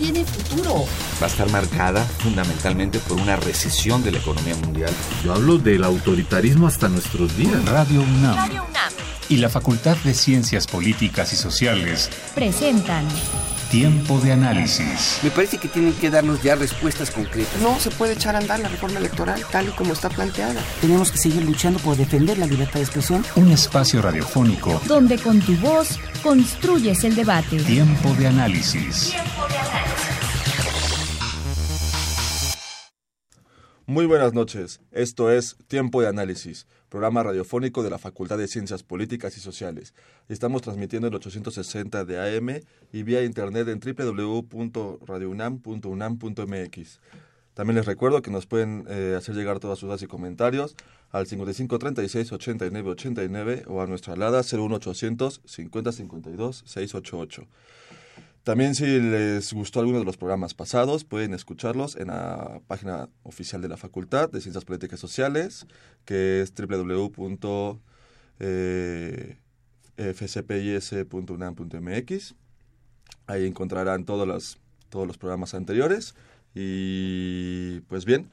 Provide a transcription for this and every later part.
tiene futuro. Va a estar marcada fundamentalmente por una recesión de la economía mundial. Yo hablo del autoritarismo hasta nuestros días. Radio UNAM. Radio UNAM. Y la Facultad de Ciencias Políticas y Sociales presentan Tiempo de análisis. Me parece que tienen que darnos ya respuestas concretas. No se puede echar a andar la reforma electoral tal y como está planteada. Tenemos que seguir luchando por defender la libertad de expresión. Un espacio radiofónico donde con tu voz construyes el debate. Tiempo de análisis. Tiempo Muy buenas noches. Esto es Tiempo de análisis programa radiofónico de la Facultad de Ciencias Políticas y Sociales. Estamos transmitiendo en 860 de AM y vía internet en www.radiounam.unam.mx. También les recuerdo que nos pueden eh, hacer llegar todas sus dudas y comentarios al 55 36 89 89 o a nuestra alada 01800 50 52 688. También si les gustó alguno de los programas pasados, pueden escucharlos en la página oficial de la Facultad de Ciencias Políticas y Sociales, que es www.fcpis.unam.mx. Ahí encontrarán todos los, todos los programas anteriores. Y pues bien,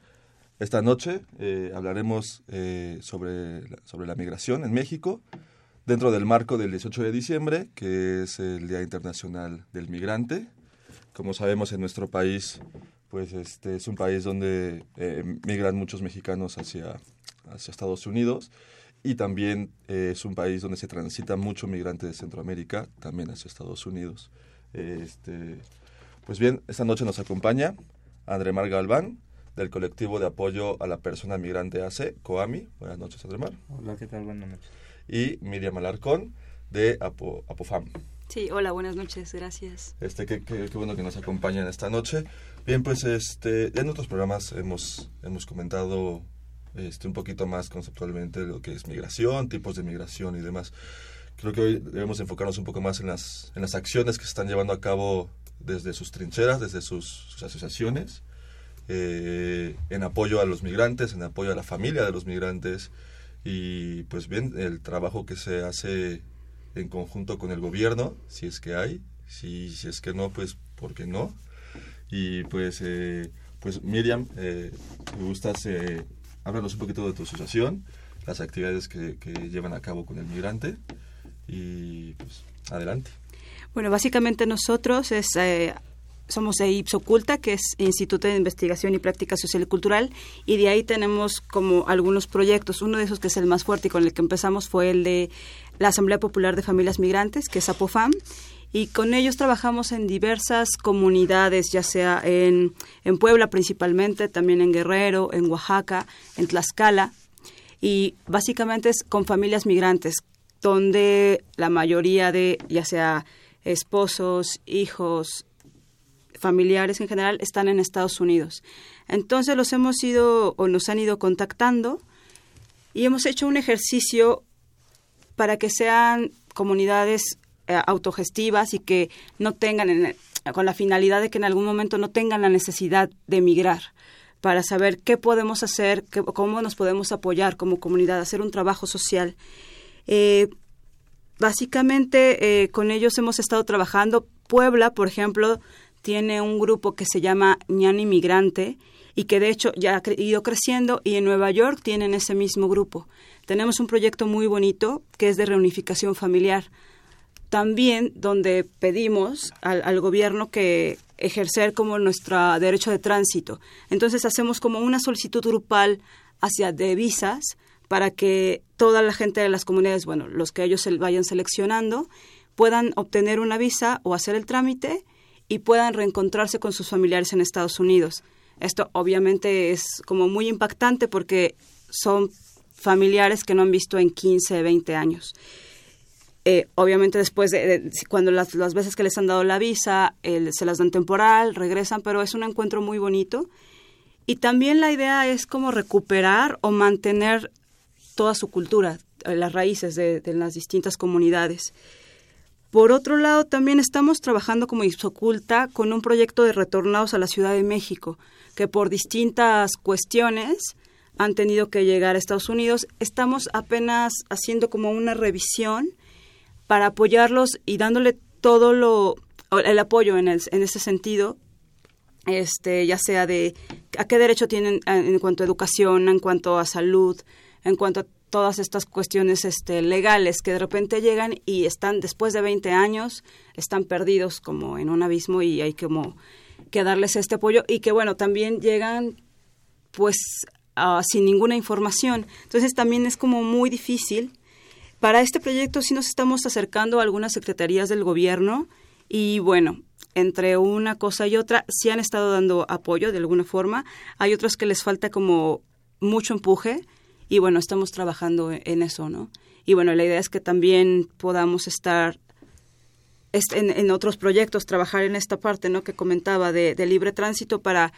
esta noche eh, hablaremos eh, sobre, sobre la migración en México dentro del marco del 18 de diciembre, que es el Día Internacional del Migrante. Como sabemos, en nuestro país, pues este es un país donde eh, migran muchos mexicanos hacia, hacia Estados Unidos y también eh, es un país donde se transita mucho migrante de Centroamérica, también hacia Estados Unidos. Este, pues bien, esta noche nos acompaña Andremar Galván, del colectivo de apoyo a la persona migrante AC, COAMI. Buenas noches, Andremar. Hola, ¿qué tal? Buenas noches y Miriam Alarcón de Apofam. Sí, hola, buenas noches, gracias. Este, qué, qué, bueno que nos acompañan esta noche. Bien, pues este, en otros programas hemos, hemos comentado este, un poquito más conceptualmente lo que es migración, tipos de migración y demás. Creo que hoy debemos enfocarnos un poco más en las, en las acciones que se están llevando a cabo desde sus trincheras, desde sus, asociaciones, eh, en apoyo a los migrantes, en apoyo a la familia de los migrantes, y pues bien, el trabajo que se hace en conjunto con el gobierno, si es que hay, si, si es que no, pues porque no. Y pues, eh, pues Miriam, eh, me gusta eh, háblanos un poquito de tu asociación, las actividades que, que llevan a cabo con el migrante y pues adelante. Bueno, básicamente nosotros es eh, somos de Ipsoculta, que es Instituto de Investigación y Práctica Social y Cultural, y de ahí tenemos como algunos proyectos. Uno de esos que es el más fuerte y con el que empezamos fue el de la Asamblea Popular de Familias Migrantes, que es APOFAM, y con ellos trabajamos en diversas comunidades, ya sea en, en Puebla principalmente, también en Guerrero, en Oaxaca, en Tlaxcala, y básicamente es con familias migrantes, donde la mayoría de, ya sea esposos, hijos, familiares en general están en Estados Unidos. Entonces los hemos ido o nos han ido contactando y hemos hecho un ejercicio para que sean comunidades eh, autogestivas y que no tengan, con la finalidad de que en algún momento no tengan la necesidad de emigrar, para saber qué podemos hacer, cómo nos podemos apoyar como comunidad, hacer un trabajo social. Eh, básicamente eh, con ellos hemos estado trabajando. Puebla, por ejemplo, tiene un grupo que se llama Ñani Migrante y que de hecho ya ha ido creciendo y en Nueva York tienen ese mismo grupo. Tenemos un proyecto muy bonito que es de reunificación familiar. También donde pedimos al, gobierno que ejercer como nuestro derecho de tránsito. Entonces hacemos como una solicitud grupal hacia de visas para que toda la gente de las comunidades, bueno, los que ellos se vayan seleccionando, puedan obtener una visa o hacer el trámite y puedan reencontrarse con sus familiares en Estados Unidos. Esto obviamente es como muy impactante porque son familiares que no han visto en 15, 20 años. Eh, obviamente después de, cuando las, las, veces que les han dado la visa, se las dan temporal, regresan, pero es un encuentro muy bonito. Y también la idea es como recuperar o mantener toda su cultura, eh, las raíces de, de las distintas comunidades. Por otro lado, también estamos trabajando como Ipsoculta con un proyecto de retornados a la Ciudad de México, que por distintas cuestiones han tenido que llegar a Estados Unidos. Estamos apenas haciendo como una revisión para apoyarlos y dándole todo lo el apoyo en, el, en ese sentido este, ya sea de a qué derecho tienen en cuanto a educación, en cuanto a salud, en cuanto a todas estas cuestiones este, legales que de repente llegan y están después de 20 años, están perdidos como en un abismo y hay como que darles este apoyo y que bueno, también llegan pues sin ninguna información. Entonces también es como muy difícil. Para este proyecto sí nos estamos acercando a algunas secretarías del gobierno y bueno, entre una cosa y otra sí han estado dando apoyo de alguna forma. Hay otros que les falta como mucho empuje y bueno, estamos trabajando en eso, ¿no? Y bueno, la idea es que también podamos estar en, en otros proyectos, trabajar en esta parte, ¿no? Que comentaba de, libre tránsito para,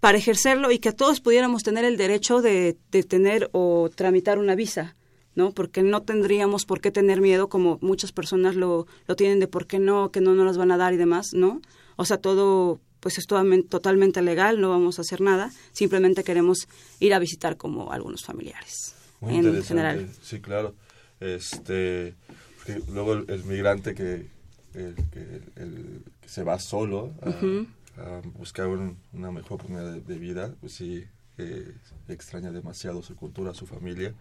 para ejercerlo y que todos pudiéramos tener el derecho de, de tener o tramitar una visa. ¿no? Porque no tendríamos por qué tener miedo como muchas personas lo, lo tienen de por qué no, que no nos las van a dar y demás, ¿no? O sea, todo pues es totalmente legal, no vamos a hacer nada, simplemente queremos ir a visitar como algunos familiares. Muy en general. Sí, claro. Este, luego el, migrante que, el, que, el, que, se va solo a, buscar una mejor oportunidad de, vida, pues sí, eh, extraña demasiado su cultura, su familia.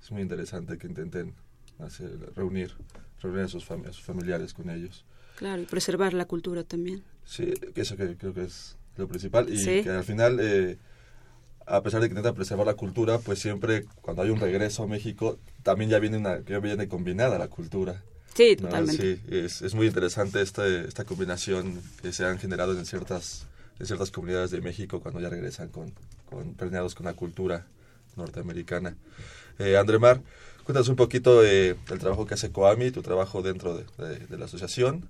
Es muy interesante que intenten hacer, reunir, reunir a sus, a sus familiares con ellos. Claro, y preservar la cultura también. Sí, eso que creo que es lo principal y que al final, eh, a pesar de que intenta preservar la cultura, pues siempre cuando hay un regreso a México, también ya viene, una, ya viene combinada la cultura. Sí, totalmente. Sí, es, es muy interesante esta, esta combinación que se han generado en ciertas, en ciertas comunidades de México cuando ya regresan con, con permeados con la cultura norteamericana. Eh, Andremar, cuéntanos un poquito del trabajo que hace Coami, tu trabajo dentro de, de la asociación.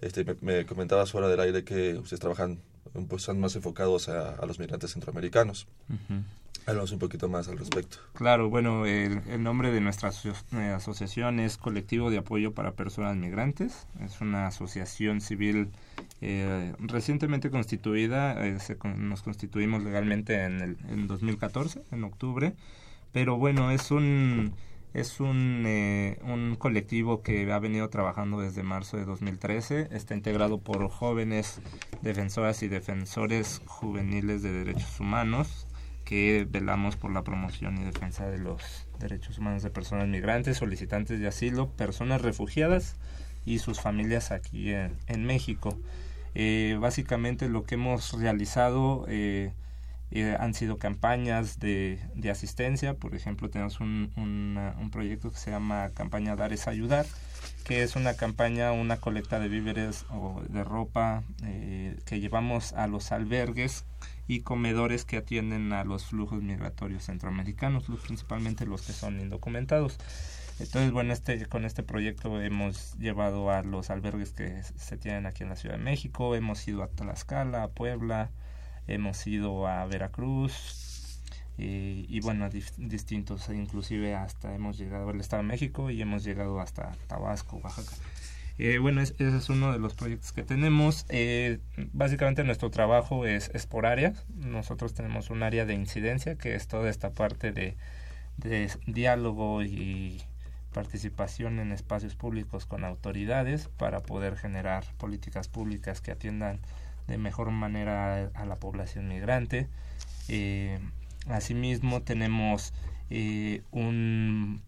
Este, me, comentabas fuera del aire que ustedes trabajan, pues son más enfocados a, los migrantes centroamericanos. Háblanos un poquito más al respecto. Claro, bueno, el, nombre de nuestra eh, asociación es Colectivo de Apoyo para Personas Migrantes. Es una asociación civil eh, recientemente constituida. Eh, nos constituimos legalmente en, el, en 2014, en octubre. Pero bueno, es un es un, eh, un colectivo que ha venido trabajando desde marzo de 2013. Está integrado por jóvenes defensoras y defensores juveniles de derechos humanos que velamos por la promoción y defensa de los derechos humanos de personas migrantes, solicitantes de asilo, personas refugiadas y sus familias aquí en, México. Eh, básicamente lo que hemos realizado eh, han sido campañas de, de, asistencia, por ejemplo, tenemos un, un, proyecto que se llama Campaña Dar es Ayudar, que es una campaña, una colecta de víveres o de ropa eh, que llevamos a los albergues y comedores que atienden a los flujos migratorios centroamericanos, principalmente los que son indocumentados. Entonces, bueno, este, con este proyecto hemos llevado a los albergues que se tienen aquí en la Ciudad de México, hemos ido a Tlaxcala, a Puebla, hemos ido a Veracruz y bueno, distintos, inclusive hasta hemos llegado al Estado de México y hemos llegado hasta Tabasco, Oaxaca. Eh, bueno, ese es uno de los proyectos que tenemos. Eh, básicamente nuestro trabajo es, por áreas. Nosotros tenemos un área de incidencia que es toda esta parte de diálogo y participación en espacios públicos con autoridades para poder generar políticas públicas que atiendan de mejor manera a, la población migrante. Eh, asimismo, tenemos eh, un,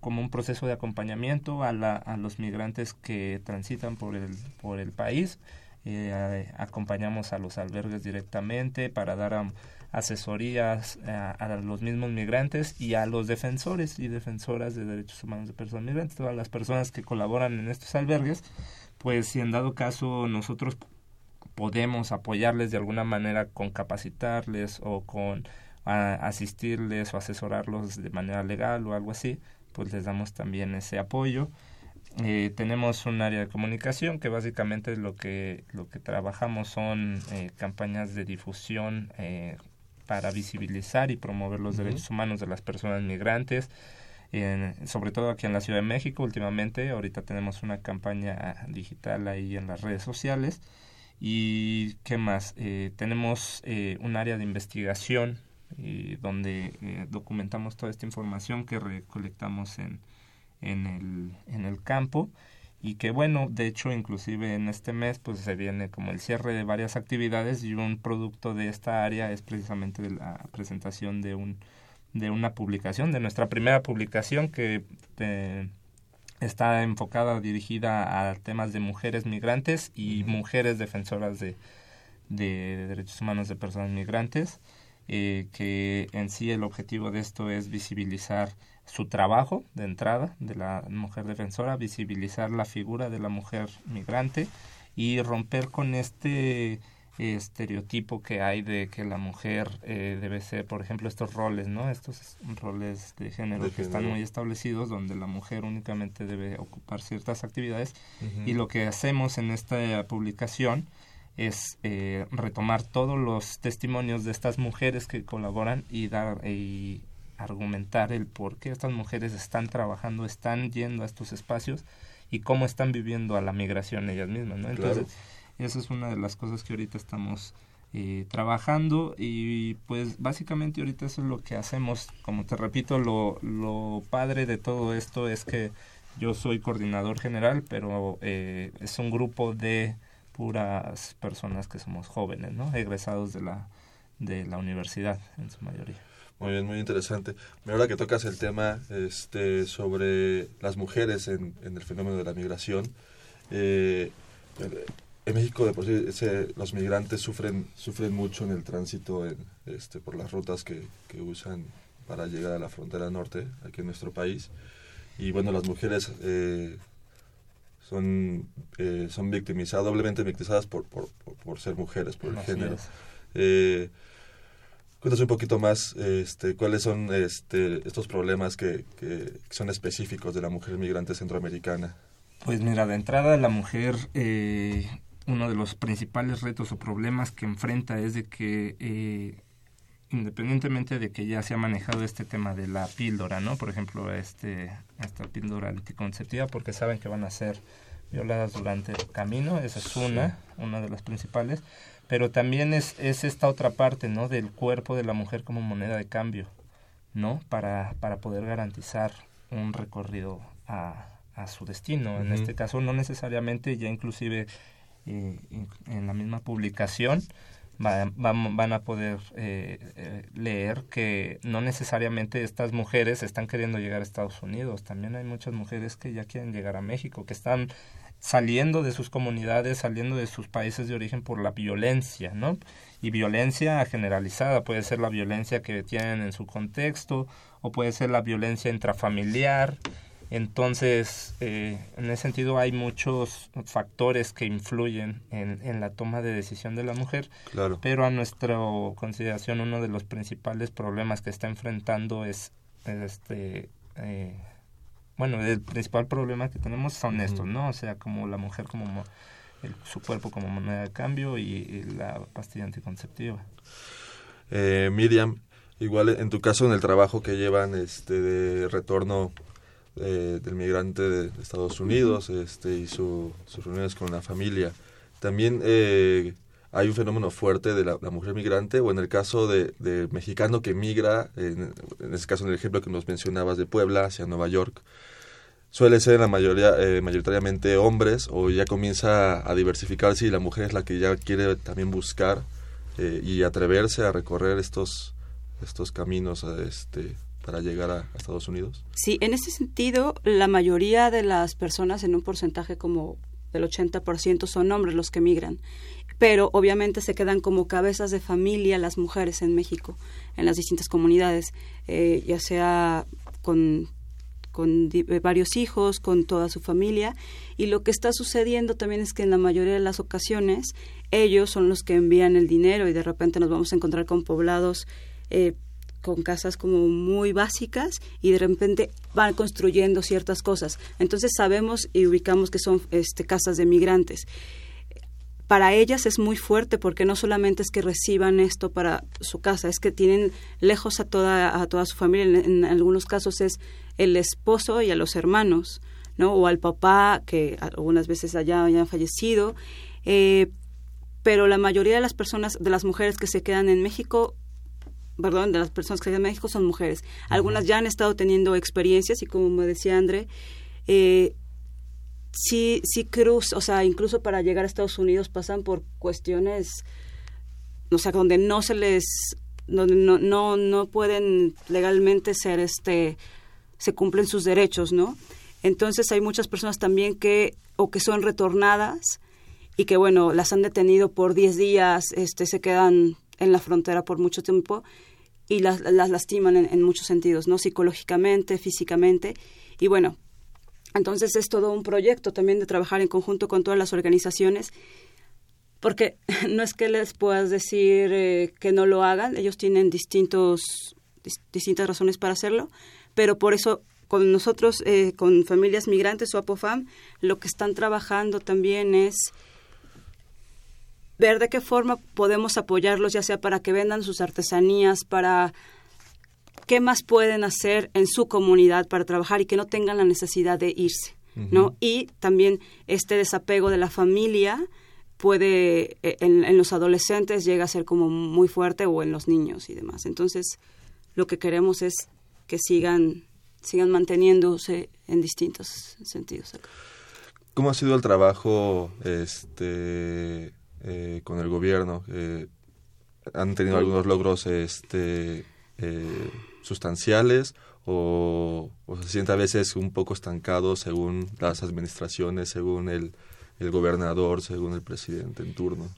como un proceso de acompañamiento a, la, a los migrantes que transitan por el, por el país. Eh, acompañamos a los albergues directamente para dar asesorías a, los mismos migrantes y a los defensores y defensoras de derechos humanos de personas migrantes, todas las personas que colaboran en estos albergues, pues si en dado caso nosotros podemos apoyarles de alguna manera con capacitarles o con asistirles o asesorarlos de manera legal o algo así, pues les damos también ese apoyo. Eh, tenemos un área de comunicación que básicamente lo que lo que trabajamos son eh, campañas de difusión eh, para visibilizar y promover los derechos humanos de las personas migrantes sobre todo aquí en la Ciudad de México últimamente ahorita tenemos una campaña digital ahí en las redes sociales ¿Y qué más? Eh, tenemos eh, un área de investigación eh, donde eh, documentamos toda esta información que recolectamos en, en, el, en el campo y que bueno, de hecho inclusive en este mes pues se viene como el cierre de varias actividades y un producto de esta área es precisamente la presentación de un de una publicación, de nuestra primera publicación que eh, está enfocada, dirigida a temas de mujeres migrantes y mujeres defensoras de, de derechos humanos de personas migrantes, eh, que en sí el objetivo de esto es visibilizar su trabajo de entrada de la mujer defensora, visibilizar la figura de la mujer migrante y romper con este estereotipo que hay de que la mujer eh, debe ser, por ejemplo, estos roles, ¿no? Estos roles de género que están muy establecidos, donde la mujer únicamente debe ocupar ciertas actividades. Y lo que hacemos en esta publicación es eh, retomar todos los testimonios de estas mujeres que colaboran y dar y argumentar el por qué estas mujeres están trabajando, están yendo a estos espacios y cómo están viviendo a la migración ellas mismas, ¿no? Entonces, esa es una de las cosas que ahorita estamos eh, trabajando y pues básicamente ahorita eso es lo que hacemos. Como te repito, lo, lo padre de todo esto es que yo soy coordinador general, pero eh, es un grupo de puras personas que somos jóvenes, ¿no? Egresados de la, de la universidad en su mayoría. Muy bien, muy interesante. Ahora que tocas el tema este, sobre las mujeres en, en el fenómeno de la migración, eh, en México de por sí los migrantes sufren sufren mucho en el tránsito este, por las rutas que, que, usan para llegar a la frontera norte aquí en nuestro país. Y bueno las mujeres eh, son eh, son victimizadas doblemente victimizadas por, por, por, ser mujeres por el género. eh, cuéntanos un poquito más este cuáles son este estos problemas que, que son específicos de la mujer migrante centroamericana. Pues mira, de entrada la mujer eh, uno de los principales retos o problemas que enfrenta es de que eh, independientemente de que ya se ha manejado este tema de la píldora, ¿no? Por ejemplo, este esta píldora anticonceptiva porque saben que van a ser violadas durante el camino, esa es una, una de las principales, pero también es, es esta otra parte, ¿no? Del cuerpo de la mujer como moneda de cambio, ¿no? Para, para poder garantizar un recorrido a, a su destino. En este caso, no necesariamente, ya inclusive eh, en la misma publicación van, van, a poder eh, eh, leer que no necesariamente estas mujeres están queriendo llegar a Estados Unidos, también hay muchas mujeres que ya quieren llegar a México, que están saliendo de sus comunidades, saliendo de sus países de origen por la violencia, ¿no? Y violencia generalizada, puede ser la violencia que tienen en su contexto, o puede ser la violencia intrafamiliar, entonces, eh, en ese sentido hay muchos factores que influyen en, en, la toma de decisión de la mujer, claro. pero a nuestra consideración uno de los principales problemas que está enfrentando es, este, eh, bueno, el principal problema que tenemos son estos, ¿no? O sea, como la mujer como el, su cuerpo como moneda de cambio y, y la pastilla anticonceptiva. Eh, Miriam, igual en tu caso en el trabajo que llevan este de retorno eh, del migrante de Estados Unidos este, y sus reuniones con la familia. También eh, hay un fenómeno fuerte de la, mujer migrante, o en el caso de, mexicano que migra, en, en este caso en el ejemplo que nos mencionabas de Puebla hacia Nueva York, suele ser la mayoría, eh, mayoritariamente hombres, o ya comienza a diversificarse y la mujer es la que ya quiere también buscar y atreverse a recorrer estos, estos caminos este, para llegar a, Estados Unidos? Sí, en ese sentido, la mayoría de las personas, en un porcentaje como del 80%, son hombres los que migran. Pero obviamente se quedan como cabezas de familia las mujeres en México, en las distintas comunidades, eh, ya sea con con eh, varios hijos, con toda su familia. Y lo que está sucediendo también es que en la mayoría de las ocasiones ellos son los que envían el dinero y de repente nos vamos a encontrar con poblados eh, con casas como muy básicas y de repente van construyendo ciertas cosas. Entonces sabemos y ubicamos que son este, casas de migrantes. Para ellas es muy fuerte porque no solamente es que reciban esto para su casa, es que tienen lejos a toda, a toda su familia. En, algunos casos es el esposo y a los hermanos, ¿no? O al papá que algunas veces allá hayan fallecido. Eh, pero la mayoría de las personas, de las mujeres que se quedan en México, perdón, de las personas que están en México son mujeres. Algunas ya han estado teniendo experiencias y como me decía André, eh, sí, sí cruz, o sea, incluso para llegar a Estados Unidos pasan por cuestiones, o sea, donde no se les, donde no, no, no pueden legalmente ser, este, se cumplen sus derechos, ¿no? Entonces hay muchas personas también que, o que son retornadas y que, bueno, las han detenido por 10 días, este, se quedan en la frontera por mucho tiempo y las, las lastiman en, muchos sentidos, ¿no? Psicológicamente, físicamente. Y bueno, entonces es todo un proyecto también de trabajar en conjunto con todas las organizaciones, porque no es que les puedas decir eh, que no lo hagan, ellos tienen distintos, dis- distintas razones para hacerlo, pero por eso con nosotros, eh, con familias migrantes o APOFAM, lo que están trabajando también es ver de qué forma podemos apoyarlos, ya sea para que vendan sus artesanías, para qué más pueden hacer en su comunidad para trabajar y que no tengan la necesidad de irse, ¿no? Y también este desapego de la familia puede eh, en, en los adolescentes llega a ser como muy fuerte o en los niños y demás. Entonces, lo que queremos es que sigan sigan manteniéndose en distintos sentidos. ¿Cómo ha sido el trabajo este, eh, con el gobierno? Eh, ¿Han tenido algunos logros este, eh, sustanciales o, o se siente a veces un poco estancado según las administraciones, según el, el gobernador, según el presidente en turno?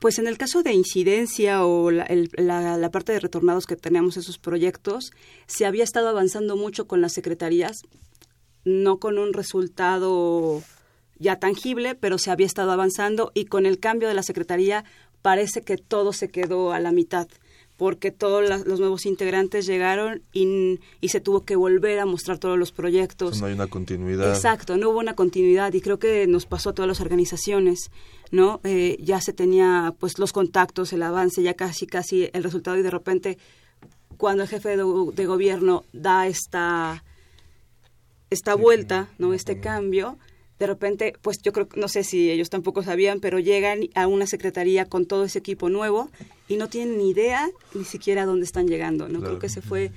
Pues en el caso de incidencia o la, el- la- la parte de retornados que tenemos esos proyectos, se había estado avanzando mucho con las secretarías, no con un resultado ya tangible, pero se había estado avanzando y con el cambio de la secretaría parece que todo se quedó a la mitad porque todos los nuevos integrantes llegaron y, y se tuvo que volver a mostrar todos los proyectos. No hay una continuidad. Exacto, no hubo una continuidad y creo que nos pasó a todas las organizaciones, ¿no? Eh, ya se tenía pues los contactos, el avance, ya casi casi el resultado y de repente cuando el jefe de, de gobierno da esta esta vuelta, ¿no? Este cambio, de repente, pues yo creo, no sé si ellos tampoco sabían, pero llegan a una secretaría con todo ese equipo nuevo y no tienen ni idea ni siquiera dónde están llegando, ¿no? Claro. Creo que ese fue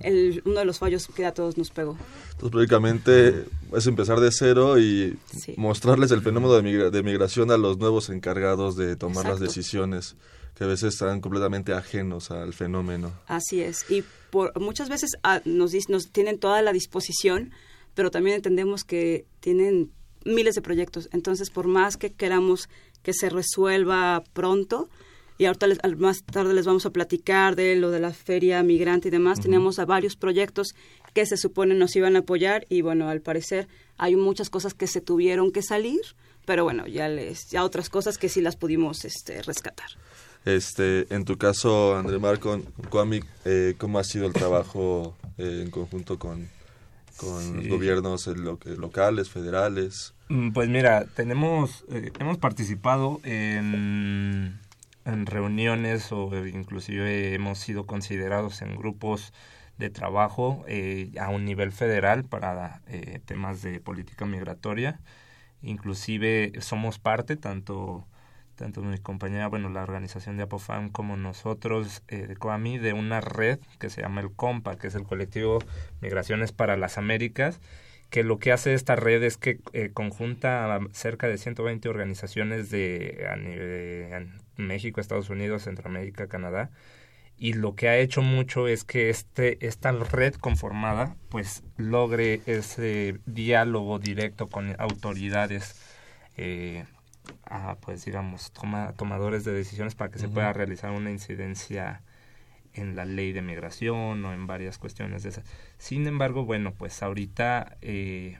el, uno de los fallos que a todos nos pegó. Entonces, prácticamente es empezar de cero y mostrarles el fenómeno de, migra- de migración a los nuevos encargados de tomar las decisiones, que a veces están completamente ajenos al fenómeno. Así es. Y por, muchas veces ah, nos, nos tienen toda la disposición, pero también entendemos que tienen miles de proyectos. Entonces, por más que queramos que se resuelva pronto, y ahorita les- al- más tarde les vamos a platicar de lo de la feria migrante y demás, tenemos a varios proyectos que se supone nos iban a apoyar y bueno, al parecer hay muchas cosas que se tuvieron que salir, pero bueno, ya les ya otras cosas que sí las pudimos este rescatar. Este, en tu caso, André Marco, Kwame, eh, ¿cómo ha sido el trabajo eh, en conjunto con, con Sí. los gobiernos lo- que- locales, federales? Mm, Pues mira, tenemos, eh, hemos participado en, reuniones o inclusive hemos sido considerados en grupos de trabajo eh, a un nivel federal para eh, temas de política migratoria. Inclusive somos parte, tanto, tanto mi compañera, bueno, la organización de Apofam como nosotros eh, de COAMI, de una red que se llama el COMPA, que es el colectivo Migraciones para las Américas, que lo que hace esta red es que eh, conjunta a cerca de 120 organizaciones de, a nivel México, Estados Unidos, Centroamérica, Canadá, y lo que ha hecho mucho es que este esta red conformada pues logre ese diálogo directo con autoridades eh, a, pues digamos toma, tomadores de decisiones para que se pueda realizar una incidencia en la ley de migración o en varias cuestiones de esas. Sin embargo, bueno, pues ahorita eh,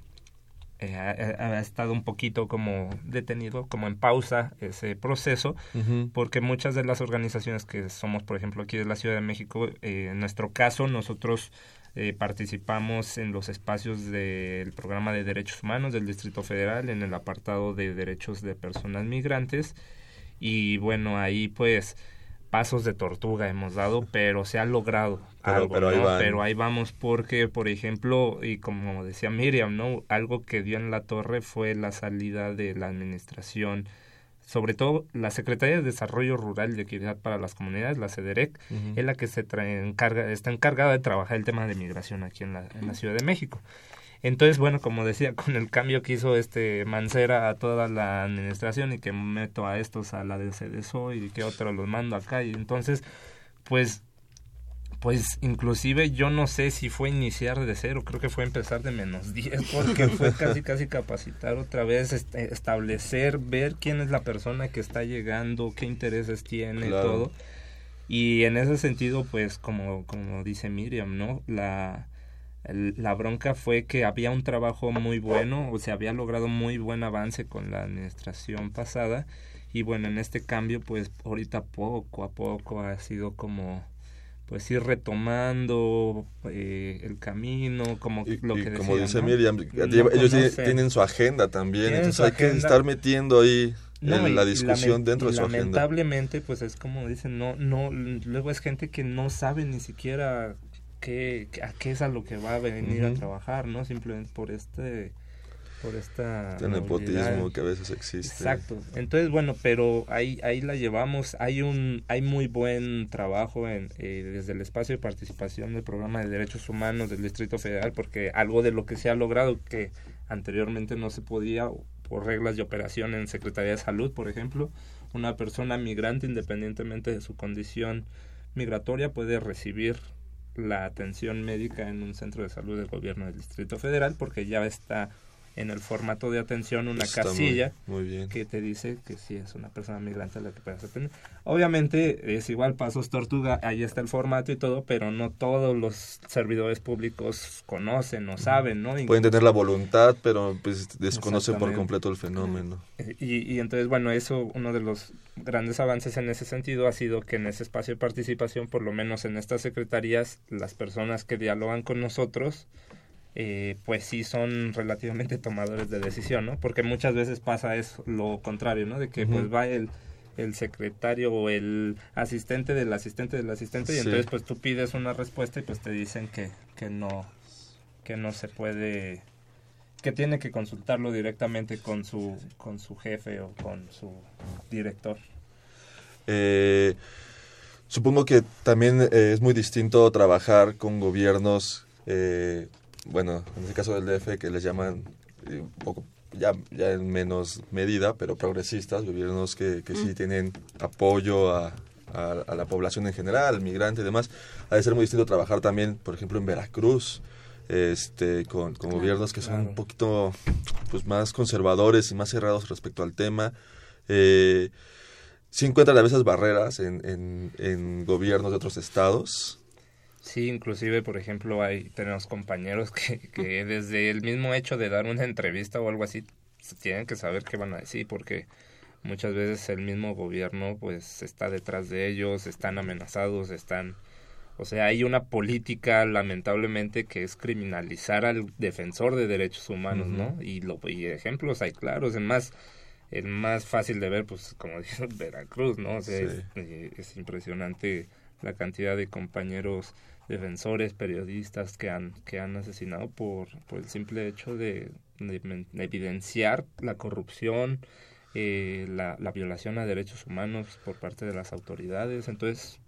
eh, ha, ha estado un poquito como detenido, como en pausa ese proceso, porque muchas de las organizaciones que somos, por ejemplo, aquí de la Ciudad de México, eh, en nuestro caso, nosotros eh, participamos en los espacios del programa de derechos humanos del Distrito Federal, en el apartado de derechos de personas migrantes, y bueno, ahí pues pasos de tortuga hemos dado, pero se ha logrado Pero- algo, pero ahí ¿no? van. Pero ahí vamos porque, por ejemplo, y como decía Miriam, ¿no? Algo que dio en la torre fue la salida de la administración, sobre todo la Secretaría de Desarrollo Rural y de Equidad para las Comunidades, la CEDEREC, es la que se trae- encarga, está encargada de trabajar el tema de migración aquí en la, en la Ciudad de México. Entonces, bueno, como decía, con el cambio que hizo este Mancera a toda la administración y que meto a estos a la de CDSO y que otro los mando acá y entonces, pues pues inclusive yo no sé si fue iniciar de cero, creo que fue empezar de menos 10, porque fue casi casi capacitar otra vez, establecer, ver quién es la persona que está llegando, qué intereses tiene, todo. Y en ese sentido, pues como, como dice Miriam, ¿no? La, la bronca fue que había un trabajo muy bueno, o se había logrado muy buen avance con la administración pasada, y bueno, en este cambio, pues ahorita poco a poco ha sido como pues ir retomando eh, el camino, como lo que Como dice Miriam, ellos tienen su agenda también, entonces hay que estar metiendo ahí la discusión dentro de su agenda. Lamentablemente, pues es como dicen, no, no, luego es gente que no sabe ni siquiera qué, a qué es a lo que va a venir a trabajar, ¿no? Simplemente por este por esta este nepotismo que a veces existe. Exacto. Entonces, bueno, pero ahí ahí la llevamos. Hay un hay muy buen trabajo en, eh, desde el espacio de participación del programa de derechos humanos del Distrito Federal, porque algo de lo que se ha logrado que anteriormente no se podía por reglas de operación en Secretaría de Salud, por ejemplo, una persona migrante independientemente de su condición migratoria puede recibir la atención médica en un centro de salud del gobierno del Distrito Federal porque ya está en el formato de atención una casilla que te dice que si es una persona migrante la que puedes atender. Obviamente es igual pasos tortuga, ahí está el formato y todo, pero no todos los servidores públicos conocen o saben, ¿no? Pueden tener la voluntad, pero pues desconocen por completo el fenómeno. Y, y entonces, bueno, eso, uno de los grandes avances en ese sentido ha sido que en ese espacio de participación, por lo menos en estas secretarías, las personas que dialogan con nosotros, eh, pues sí son relativamente tomadores de decisión, ¿no? Porque muchas veces pasa es lo contrario, ¿no? De que pues va el, el secretario o el asistente del asistente del asistente y entonces pues tú pides una respuesta y pues te dicen que, que no que no se puede que tiene que consultarlo directamente con su con su jefe o con su director. Eh, supongo que también eh, es muy distinto trabajar con gobiernos eh, bueno, en el caso del DF, que les llaman eh, un poco ya, ya en menos medida, pero progresistas, gobiernos que, que sí tienen apoyo a, a, la población en general, migrante y demás. Ha de ser muy distinto trabajar también, por ejemplo, en Veracruz, este, con, con gobiernos que son un poquito pues, más conservadores y más cerrados respecto al tema. Eh, sí encuentran a veces barreras en, en, en gobiernos de otros estados Sí, inclusive, por ejemplo, hay tenemos compañeros que, que desde el mismo hecho de dar una entrevista o algo así, tienen que saber qué van a decir, porque muchas veces el mismo gobierno pues está detrás de ellos, están amenazados, están... O sea, hay una política lamentablemente que es criminalizar al defensor de derechos humanos, ¿no? Y, lo, y ejemplos hay claros, el más, el más fácil de ver, pues como dice Veracruz, ¿no? O sea, es, eh, es impresionante la cantidad de compañeros defensores, periodistas que han, que han asesinado por, por el simple hecho de, evidenciar la corrupción, eh, la, la, violación a derechos humanos por parte de las autoridades. Entonces,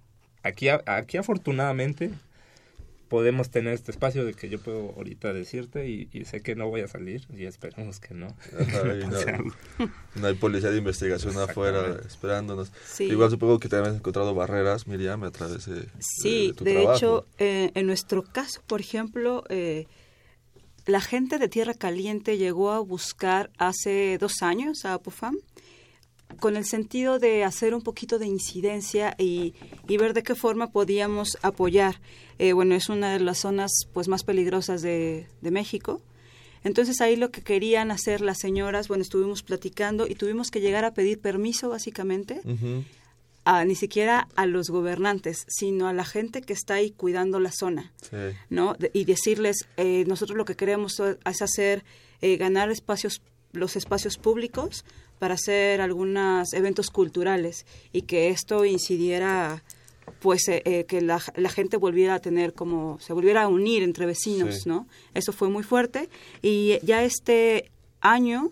aquí, aquí afortunadamente podemos tener este espacio de que yo puedo ahorita decirte y, sé que no voy a salir y esperemos que no. no, hay policía de investigación afuera esperándonos. Igual supongo que también has encontrado barreras, Miriam, a través de, sí, de, hecho, eh, en nuestro caso, por ejemplo, eh, la gente de Tierra Caliente llegó a buscar hace dos años a Apufam con el sentido de hacer un poquito de incidencia y, y ver de qué forma podíamos apoyar. Eh, bueno, es una de las zonas pues más peligrosas de, de México. Entonces ahí lo que querían hacer las señoras, bueno, estuvimos platicando y tuvimos que llegar a pedir permiso básicamente, a, ni siquiera a los gobernantes, sino a la gente que está ahí cuidando la zona, ¿no? y decirles, eh, nosotros lo que queremos es hacer, eh, ganar espacios, los espacios públicos para hacer algunos eventos culturales y que esto incidiera pues eh, eh, que la, la, gente volviera a tener como se volviera a unir entre vecinos no eso fue muy fuerte. Y ya este año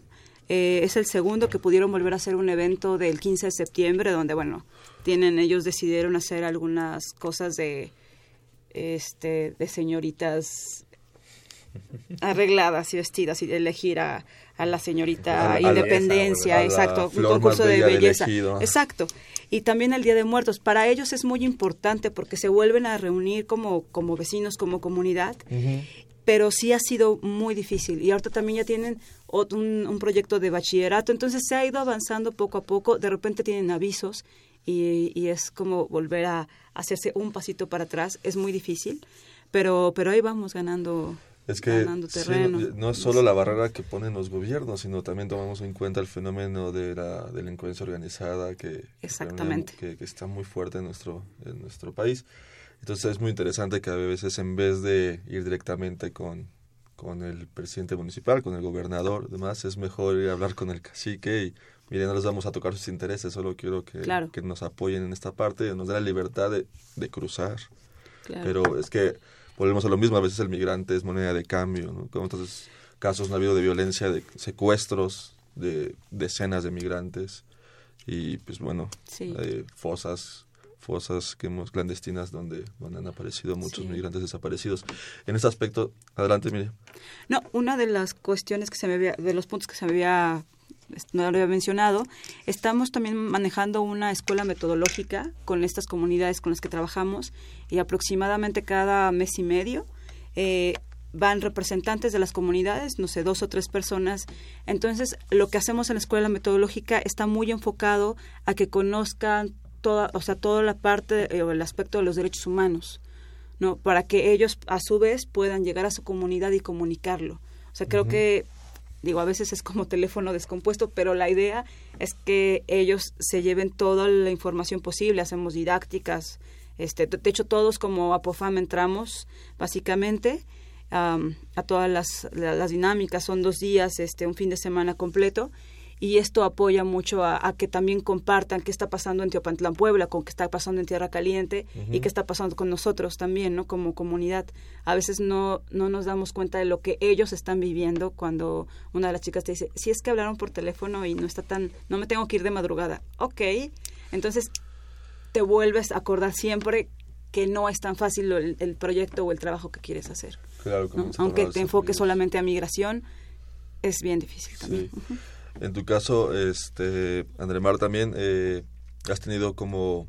eh, es el segundo que pudieron volver a hacer un evento del 15 de septiembre donde bueno tienen ellos decidieron hacer algunas cosas de este de señoritas arregladas y vestidas y elegir a, a la señorita A la- a la Independencia, belleza, a la exacto, un concurso de belleza. Exacto. Y también el Día de Muertos. Para ellos es muy importante porque se vuelven a reunir como, como vecinos, como comunidad. Pero sí ha sido muy difícil. Y ahorita también ya tienen un, un proyecto de bachillerato. Entonces se ha ido avanzando poco a poco. De repente tienen avisos y, y es como volver a hacerse un pasito para atrás. Es muy difícil. Pero, pero ahí vamos ganando, Es que sí, no, es solo la barrera que ponen los gobiernos, sino también tomamos en cuenta el fenómeno de la delincuencia organizada que, Exactamente. que, que está muy fuerte en nuestro, en nuestro país. Entonces es muy interesante que a veces en vez de ir directamente con, con el presidente municipal, con el gobernador, demás, es mejor ir a hablar con el cacique y miren, no les vamos a tocar sus intereses, solo quiero que, Claro. que nos apoyen en esta parte, nos dé la libertad de, de cruzar. Claro. Pero es que volvemos a lo mismo, a veces el migrante es moneda de cambio, ¿no? ¿Cuántos casos no ha habido de violencia, de secuestros de decenas de migrantes? Y pues bueno, Sí. hay fosas fosas que hemos clandestinas donde, donde han aparecido muchos Sí. migrantes desaparecidos. En este aspecto, adelante, Miriam. No, una de las cuestiones que se me había, de los puntos que se me había, no lo había mencionado, estamos también manejando una escuela metodológica con estas comunidades con las que trabajamos y aproximadamente cada mes y medio eh, van representantes de las comunidades, no sé, dos o tres personas. Entonces, lo que hacemos en la escuela metodológica está muy enfocado a que conozcan toda, o sea, toda la parte eh, o el aspecto de los derechos humanos. ¿no? Para que ellos a su vez puedan llegar a su comunidad y comunicarlo. O sea, creo que, digo, a veces es como teléfono descompuesto, pero la idea es que ellos se lleven toda la información posible, hacemos didácticas, este, de hecho todos como Apofam entramos básicamente am, a todas las, la- las dinámicas, son dos días, este, un fin de semana completo, y esto apoya mucho a, a que también compartan qué está pasando en Teopantlán, Puebla, con qué está pasando en Tierra Caliente y qué está pasando con nosotros también, ¿no? Como comunidad. A veces no, no nos damos cuenta de lo que ellos están viviendo cuando una de las chicas te dice, si es que hablaron por teléfono y no está tan, no me tengo que ir de madrugada. Ok, entonces te vuelves a acordar siempre que no es tan fácil lo- el, el proyecto o el trabajo que quieres hacer. Claro, ¿no? Aunque te enfoques solamente a migración, es bien difícil también. Sí. En tu caso, este, Andremar, también eh, has tenido como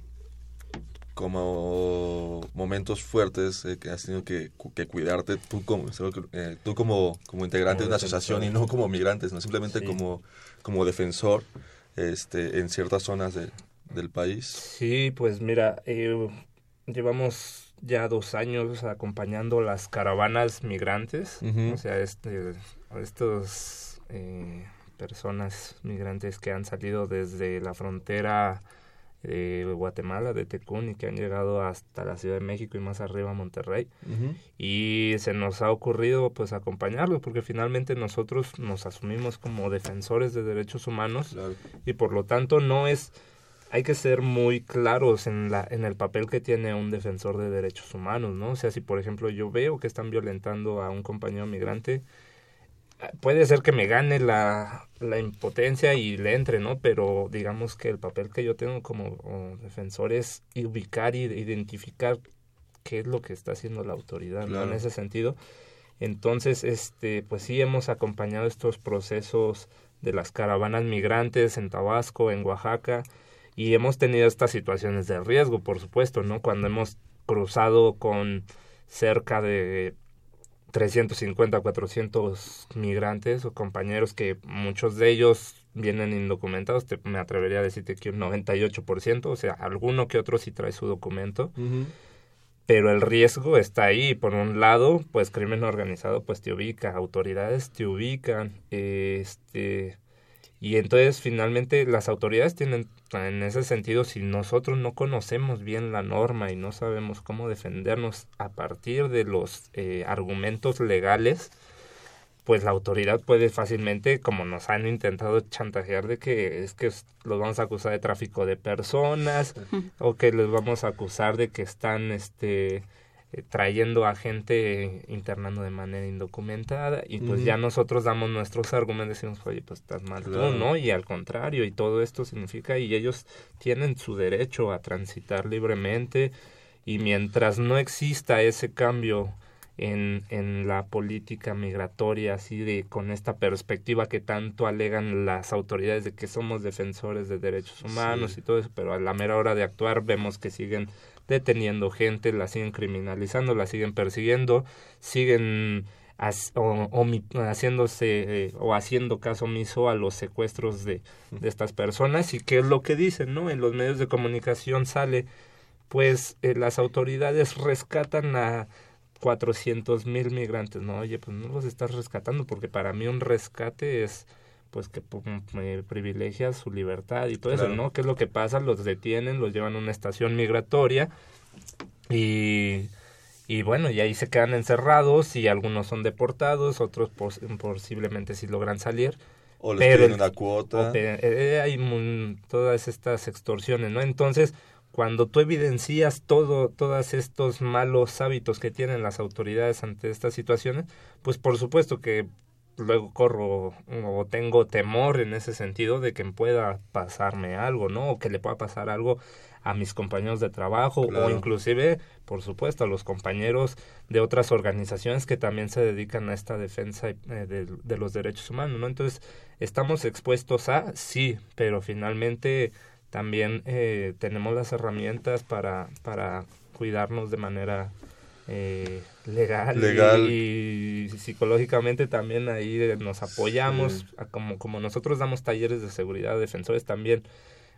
como momentos fuertes eh, que has tenido que, cu- que cuidarte tú como eh, tú como, como integrante Como de una defensor. asociación y no como migrantes, no simplemente Sí. como como defensor este en ciertas zonas de- del país. Sí, pues mira, eh, llevamos ya dos años acompañando las caravanas migrantes, o sea, este, estos eh, personas migrantes que han salido desde la frontera de Guatemala, de Tecún, y que han llegado hasta la Ciudad de México y más arriba a Monterrey. y se nos ha ocurrido pues acompañarlos porque finalmente nosotros nos asumimos como defensores de derechos humanos Claro. y por lo tanto no es hay que ser muy claros en la en el papel que tiene un defensor de derechos humanos no o sea si por ejemplo yo veo que están violentando a un compañero migrante puede ser que me gane la, la impotencia y le entre, ¿no? Pero digamos que el papel que yo tengo como defensor es ubicar y identificar qué es lo que está haciendo la autoridad, ¿no? En ese sentido. Entonces, este, pues sí hemos acompañado estos procesos de las caravanas migrantes en Tabasco, en Oaxaca, y hemos tenido estas situaciones de riesgo, por supuesto, ¿no? Cuando hemos cruzado con cerca de 350, 400 migrantes o compañeros que muchos de ellos vienen indocumentados, te, me atrevería a decirte que un 98%, o sea, alguno que otro sí trae su documento, pero el riesgo está ahí. Por un lado, pues crimen organizado pues te ubica, autoridades te ubican, este y entonces finalmente las autoridades tienen en ese sentido si nosotros no conocemos bien la norma y no sabemos cómo defendernos a partir de los eh, argumentos legales pues la autoridad puede fácilmente, como nos han intentado chantajear de que es que los vamos a acusar de tráfico de personas o que les vamos a acusar de que están este eh, trayendo a gente internando de manera indocumentada y pues ya nosotros damos nuestros argumentos y decimos, oye, pues estás mal Claro. tú, ¿no? Y al contrario, y todo esto significa, y ellos tienen su derecho a transitar libremente y mientras no exista ese cambio en, en la política migratoria, así de con esta perspectiva que tanto alegan las autoridades de que somos defensores de derechos humanos y todo eso, pero a la mera hora de actuar vemos que siguen deteniendo gente, la siguen criminalizando, la siguen persiguiendo, siguen o, haciéndose eh, o haciendo caso omiso a los secuestros de, de estas personas y que es lo que dicen, ¿no? En los medios de comunicación sale, pues eh, las autoridades rescatan a cuatrocientos mil migrantes, no, oye, pues no los estás rescatando porque para mí un rescate es pues que privilegia su libertad y todo eso, ¿no? ¿Qué es lo que pasa? Los detienen, los llevan a una estación migratoria y, y bueno, y ahí se quedan encerrados y algunos son deportados, otros posiblemente sí logran salir. O les pero, una cuota. Eh, eh, hay todas estas extorsiones, ¿no? Entonces, cuando tú evidencias todo, todos estos malos hábitos que tienen las autoridades ante estas situaciones, pues por supuesto que luego corro o tengo temor en ese sentido de que pueda pasarme algo, ¿no? O que le pueda pasar algo a mis compañeros de trabajo o inclusive, por supuesto, a los compañeros de otras organizaciones que también se dedican a esta defensa eh, de, de los derechos humanos, ¿no? Entonces, ¿estamos expuestos a? Sí, pero finalmente también eh, tenemos las herramientas para, para cuidarnos de manera eh, legal, Y, psicológicamente también ahí nos apoyamos, como, como nosotros damos talleres de seguridad, defensores también,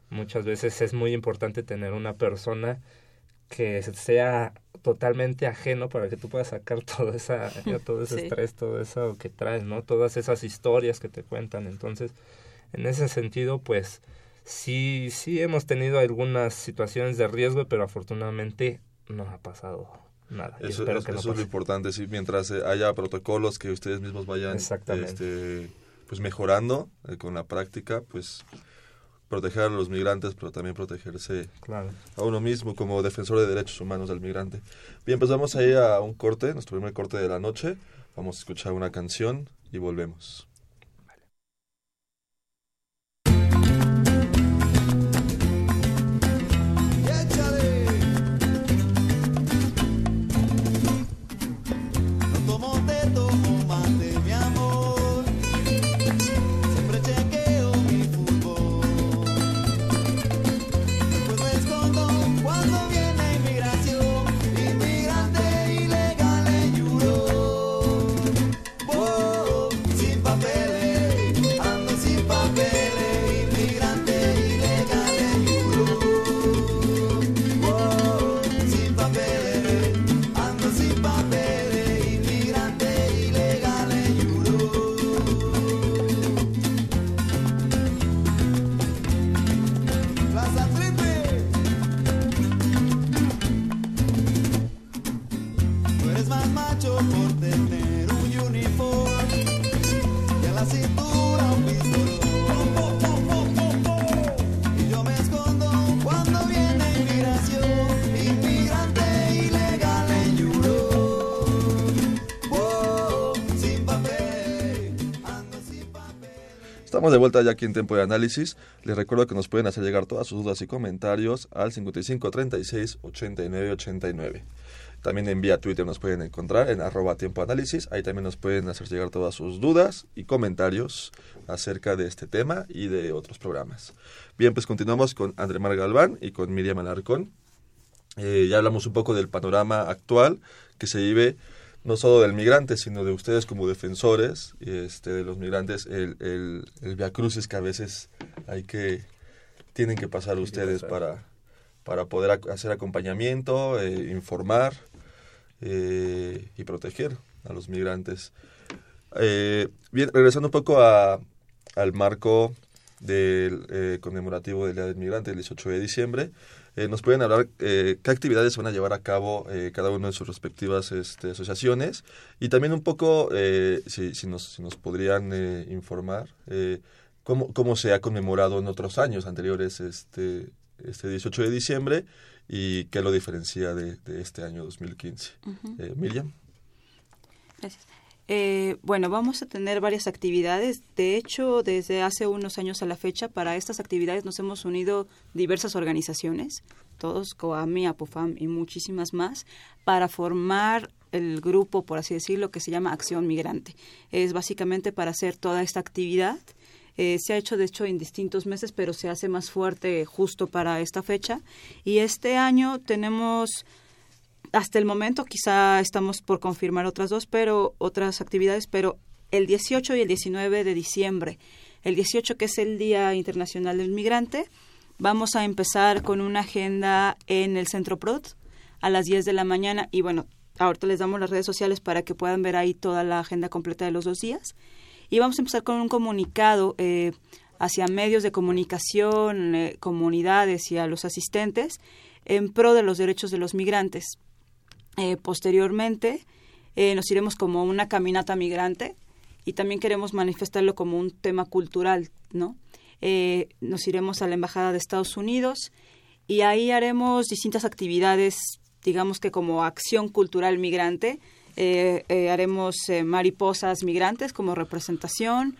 muchas veces es muy importante tener una persona que sea totalmente ajeno para que tú puedas sacar todo esa todo ese estrés todo eso que traes no todas esas historias que te cuentan. Entonces en ese sentido pues sí, sí hemos tenido algunas situaciones de riesgo, pero afortunadamente no ha pasado nada. Eso, es, lo importante, sí, mientras eh, haya protocolos que ustedes mismos vayan este, pues mejorando eh, con la práctica, pues proteger a los migrantes, pero también protegerse a uno mismo como defensor de derechos humanos del migrante. Bien, pues vamos a ir a un corte, nuestro primer corte de la noche. Vamos a escuchar una canción y volvemos. De vuelta ya aquí en Tiempo de Análisis. Les recuerdo que nos pueden hacer llegar todas sus dudas y comentarios al 5536 8989. También en vía Twitter nos pueden encontrar en arroba tiempo análisis. Ahí también nos pueden hacer llegar todas sus dudas y comentarios acerca de este tema y de otros programas. Bien, pues continuamos con André Mar Galván y con Miriam Alarcón. Eh, ya hablamos un poco del panorama actual que se vive no solo del migrante, sino de ustedes como defensores este, de los migrantes, el, el, el viacrucis que a veces hay que, tienen que pasar ustedes para, para poder hacer acompañamiento, eh, informar eh, y proteger a los migrantes. Eh, bien, regresando un poco a, al marco del conmemorativo del Día del Migrante, el 18 de diciembre, eh, nos pueden hablar eh, qué actividades van a llevar a cabo eh, cada una de sus respectivas este, asociaciones y también un poco, si, si, nos, si nos podrían informar, cómo, cómo se ha conmemorado en otros años anteriores este, este 18 de diciembre y qué lo diferencia de, de este año 2015. Miriam. Gracias. Eh, bueno, vamos a tener varias actividades. De hecho, desde hace unos años a la fecha, para estas actividades nos hemos unido diversas organizaciones, todos, COAMI, APOFAM y muchísimas más, para formar el grupo, por así decirlo, que se llama Acción Migrante. Es básicamente para hacer toda esta actividad. Eh, se ha hecho, de hecho, en distintos meses, pero se hace más fuerte justo para esta fecha. Y este año tenemos, hasta el momento, quizá estamos por confirmar otras dos, pero otras actividades, pero el 18 y el 19 de diciembre. El 18, que es el Día Internacional del Migrante, vamos a empezar con una agenda en el Centro PROD a las 10 de la mañana. Y bueno, ahorita les damos las redes sociales para que puedan ver ahí toda la agenda completa de los dos días. Y vamos a empezar con un comunicado eh, hacia medios de comunicación, eh, comunidades y a los asistentes en pro de los derechos de los migrantes. Eh, posteriormente, nos iremos como una caminata migrante y también queremos manifestarlo como un tema cultural, ¿no? nos iremos a la Embajada de Estados Unidos y ahí haremos distintas actividades, digamos que como acción cultural migrante, eh, eh, haremos eh, mariposas migrantes como representación,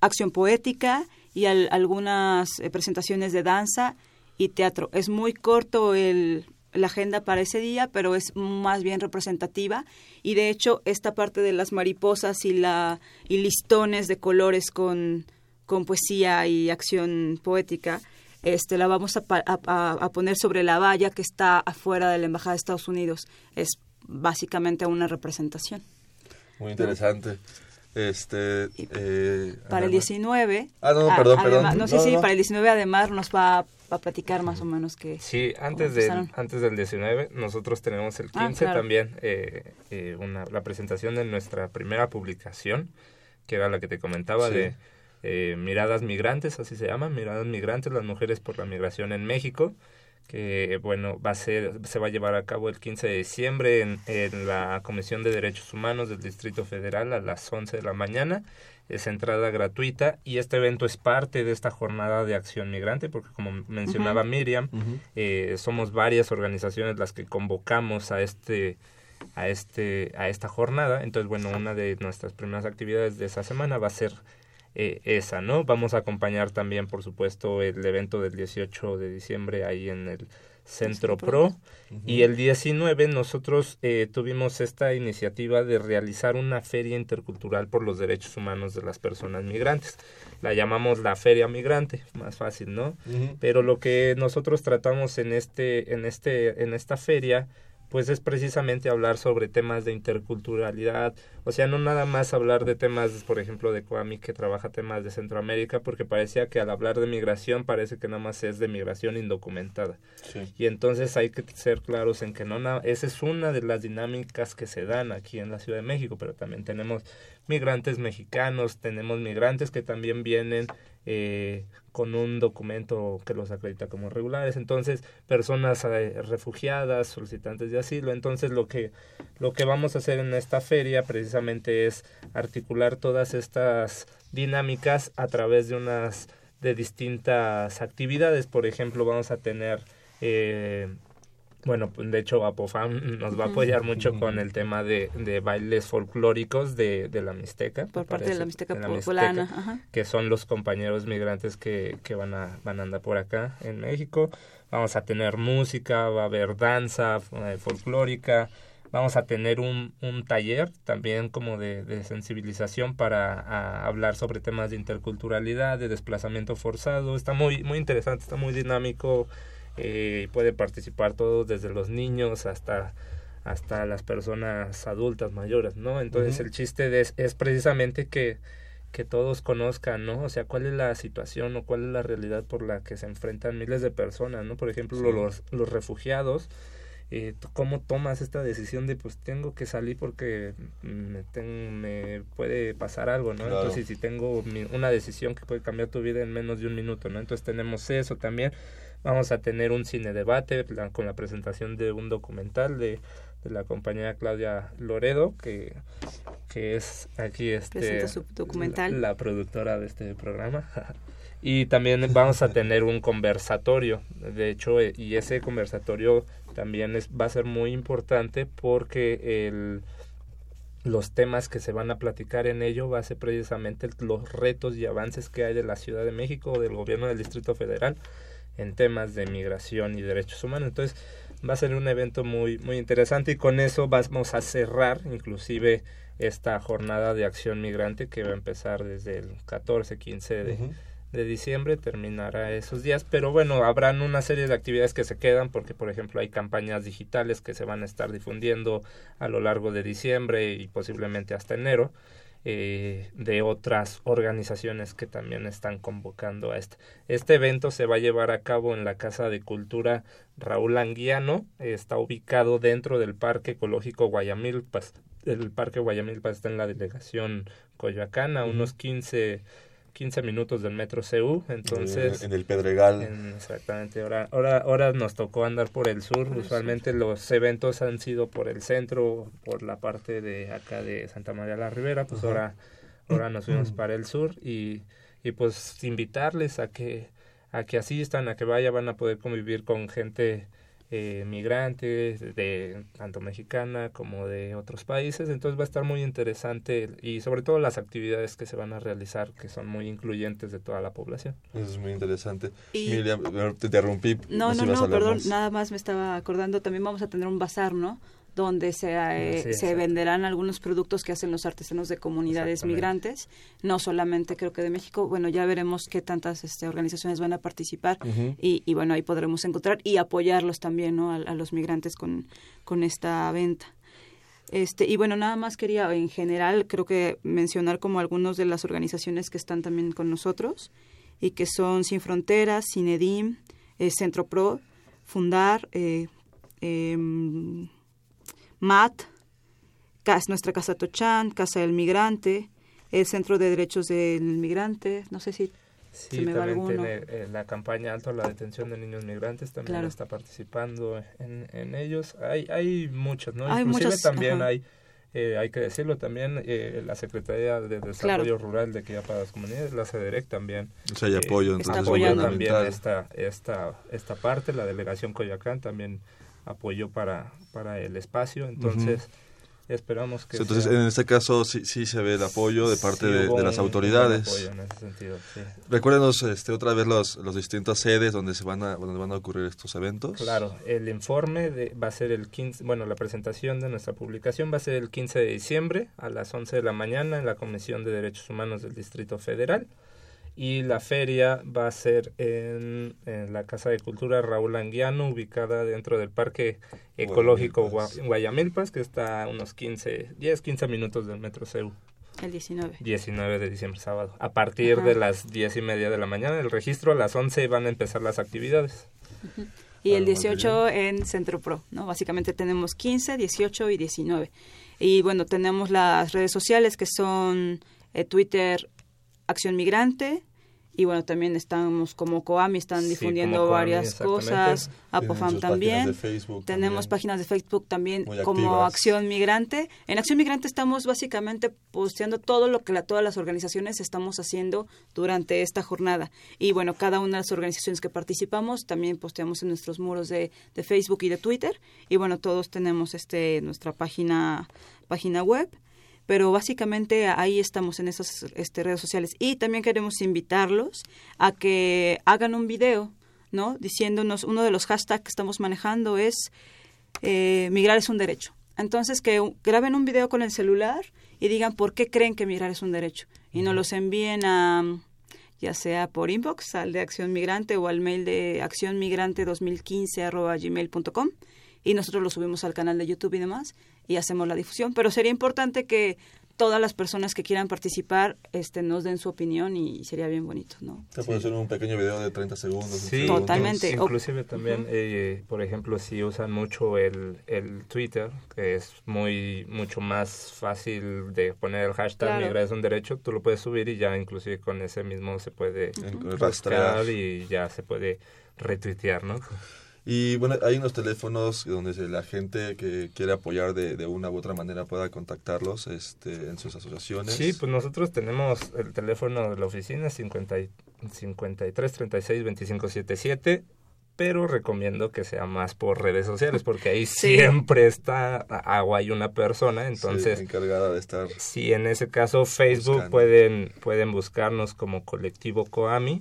acción poética y algunas presentaciones de danza y teatro. Es muy corto el, la agenda para ese día, pero es más bien representativa y de hecho esta parte de las mariposas y la y listones de colores con, con poesía y acción poética este la vamos a, a, a, poner sobre la valla que está afuera de la embajada de Estados Unidos es básicamente una representación. Muy interesante. Este, eh, para el 19. Ah, no, perdón, perdón. No, sí, sí, para el 19 además nos va a platicar más o menos que... Sí, antes, de, antes del 19 nosotros tenemos el 15 ah, también eh, eh, una, la presentación de nuestra primera publicación, que era la que te comentaba de eh, Miradas Migrantes, así se llama, Miradas Migrantes, las mujeres por la migración en México que bueno va a ser se va a llevar a cabo el 15 de diciembre en, en, la Comisión de Derechos Humanos del Distrito Federal a las 11 de la mañana es entrada gratuita y este evento es parte de esta jornada de acción migrante porque como mencionaba Miriam eh, somos varias organizaciones las que convocamos a este a este a esta jornada. Entonces bueno una de nuestras primeras actividades de esa semana va a ser eh, esa, ¿no? Vamos a acompañar también, por supuesto, el evento del 18 de diciembre ahí en el Centro Pro. Y el 19 nosotros eh, tuvimos esta iniciativa de realizar una feria intercultural por los derechos humanos de las personas migrantes. La llamamos la Feria Migrante, más fácil, ¿no? Pero lo que nosotros tratamos en este, en este, en esta feria pues es precisamente hablar sobre temas de interculturalidad, o sea, no nada más hablar de temas, por ejemplo, de Coami que trabaja temas de Centroamérica, porque parecía que al hablar de migración parece que nada más es de migración indocumentada. Y entonces hay que ser claros en que no, esa es una de las dinámicas que se dan aquí en la Ciudad de México, pero también tenemos migrantes mexicanos, tenemos migrantes que también vienen eh, con un documento que los acredita como regulares, entonces personas eh, refugiadas, solicitantes de asilo, entonces lo que lo que vamos a hacer en esta feria precisamente es articular todas estas dinámicas a través de unas de distintas actividades, por ejemplo, vamos a tener eh, bueno, pues, de hecho Apofam nos va a apoyar mucho con el tema de, de bailes folclóricos de, de la Mixteca. Por parte de la Mixteca, poblana, que son los compañeros migrantes que, que van, a, van a andar por acá en México. Vamos a tener música, va a haber danza eh, folclórica, vamos a tener un, un taller también como de, de sensibilización para hablar sobre temas de interculturalidad, de desplazamiento forzado. Está muy, muy interesante, está muy dinámico eh, puede participar todos desde los niños hasta hasta las personas adultas mayores, ¿no? Entonces el chiste es, es precisamente que, que todos conozcan, ¿no? O sea, cuál es la situación o cuál es la realidad por la que se enfrentan miles de personas, ¿no? Por ejemplo, los, los refugiados, eh, ¿cómo tomas esta decisión de, pues, tengo que salir porque me, me puede pasar algo, ¿no? Entonces, si tengo una decisión que puede cambiar tu vida en menos de un minuto, ¿no? Entonces, tenemos eso también. Vamos a tener un cine debate con la presentación de un documental de, de la compañera Claudia Loredo, que, que es aquí este, documental. La, productora de este programa. y también vamos a tener un conversatorio, de hecho, eh, y ese conversatorio también es, va a ser muy importante porque el los temas que se van a platicar en ello va a ser precisamente los retos y avances que hay de la Ciudad de México o del gobierno del Distrito Federal en temas de migración y derechos humanos. Entonces, va a ser un evento muy, muy interesante y con eso vamos a cerrar inclusive esta jornada de acción migrante que va a empezar desde el 14, 15 de, de diciembre, terminará esos días, pero bueno, habrán una serie de actividades que se quedan porque, por ejemplo, hay campañas digitales que se van a estar difundiendo a lo largo de diciembre y posiblemente hasta enero. Eh, de otras organizaciones que también están convocando a este. Este evento se va a llevar a cabo en la Casa de Cultura Raúl Anguiano, está ubicado dentro del Parque Ecológico Guayamilpas. El Parque Guayamilpas está en la delegación Coyoacán, a unos 15 15 minutos del metro CU, entonces... En, el Pedregal. exactamente, ahora, ahora, ahora nos tocó andar por el sur, usualmente los eventos han sido por el centro, por la parte de acá de Santa María la Ribera, pues ahora, ahora nos fuimos para el sur y, y pues invitarles a que, a que asistan, a que vayan, van a poder convivir con gente eh, migrantes de tanto mexicana como de otros países. Entonces va a estar muy interesante y sobre todo las actividades que se van a realizar que son muy incluyentes de toda la población. Eso es muy interesante. Miriam te interrumpí no no no, perdón nada más me estaba acordando también vamos a tener un bazar no donde se, eh, se venderán algunos productos que hacen los artesanos de comunidades migrantes, no solamente creo que de México, bueno, ya veremos qué tantas este, organizaciones van a participar y, y, bueno, ahí podremos encontrar y apoyarlos también ¿no? a, los migrantes con, con esta venta. Este, y bueno, nada más quería en general, creo que mencionar como algunos de las organizaciones que están también con nosotros y que son Sin Fronteras, Cinedim, eh, Centro Pro, Fundar, eh, em, MAT, nuestra Casa Tochán, Casa del Migrante, el Centro de Derechos del Migrante, no sé si se me va alguno. Tiene, eh, la campaña Alto a la Detención de Niños Migrantes también está participando en, en, ellos. Hay, hay muchas, ¿no? Hay Inclusive también hay, eh, hay que decirlo también, eh, la Secretaría de Desarrollo Rural de Quilla para las Comunidades, la CEDEREC también. O sea, hay apoyo. está apoyando también esta, esta, esta parte, la Delegación Coyoacán también apoyo para, para el espacio. Entonces, esperamos que... Entonces, en este caso sí, sí se ve el apoyo de parte de, las autoridades. Recuérdenos este, otra vez los, los distintas sedes donde, se van a, donde van a ocurrir estos eventos. Claro, el informe de, va a ser el 15, bueno, la presentación de nuestra publicación va a ser el 15 de diciembre a las 11 de la mañana en la Comisión de Derechos Humanos del Distrito Federal y la feria va a ser en, la Casa de Cultura Raúl Anguiano, ubicada dentro del Parque Ecológico Guayamilpas, que está a unos 15, 10, 15 minutos del Metro CEU. El 19. 19 de diciembre, sábado. A partir de las 10 y media de la mañana, el registro a las 11 van a empezar las actividades. Y el 18 en Centro Pro, ¿no? Básicamente tenemos 15, 18 y 19. Y bueno, tenemos las redes sociales que son eh, Twitter Acción Migrante, y bueno, también estamos como Coami, están difundiendo varias cosas, Apofam también. Tenemos páginas de Facebook también como Acción Migrante. En Acción Migrante estamos básicamente posteando todo lo que la, todas las organizaciones estamos haciendo durante esta jornada. Y bueno, cada una de las organizaciones que participamos también posteamos en nuestros muros de, de Facebook y de Twitter. Y bueno, todos tenemos este nuestra página página web pero básicamente ahí estamos en esas este, redes sociales. Y también queremos invitarlos a que hagan un video, ¿no? Diciéndonos, uno de los hashtags que estamos manejando es eh, migrar es un derecho. Entonces, que graben un video con el celular y digan por qué creen que migrar es un derecho. Y nos los envíen a, ya sea por inbox, al de Acción Migrante o al mail de accionmigrante2015 gmail.com y nosotros lo subimos al canal de YouTube y demás y hacemos la difusión. Pero sería importante que todas las personas que quieran participar este, nos den su opinión y sería bien bonito, ¿no? Se puede hacer un pequeño video de 30 segundos. Sí, totalmente. Inclusive también, eh, por ejemplo, si usan mucho el, el Twitter, que es muy mucho más fácil de poner el hashtag claro. es un derecho, tú lo puedes subir y ya inclusive con ese mismo se puede rastrear y ya se puede retuitear, ¿no? Y bueno, hay unos teléfonos donde la gente que quiere apoyar de, de una u otra manera pueda contactarlos este, en sus asociaciones. Sí, pues nosotros tenemos el teléfono de la oficina 50, 53 36 25 77 pero recomiendo que sea más por redes sociales porque ahí siempre está agua y una persona entonces encargada de estar si en ese caso Facebook pueden pueden buscarnos como colectivo Coami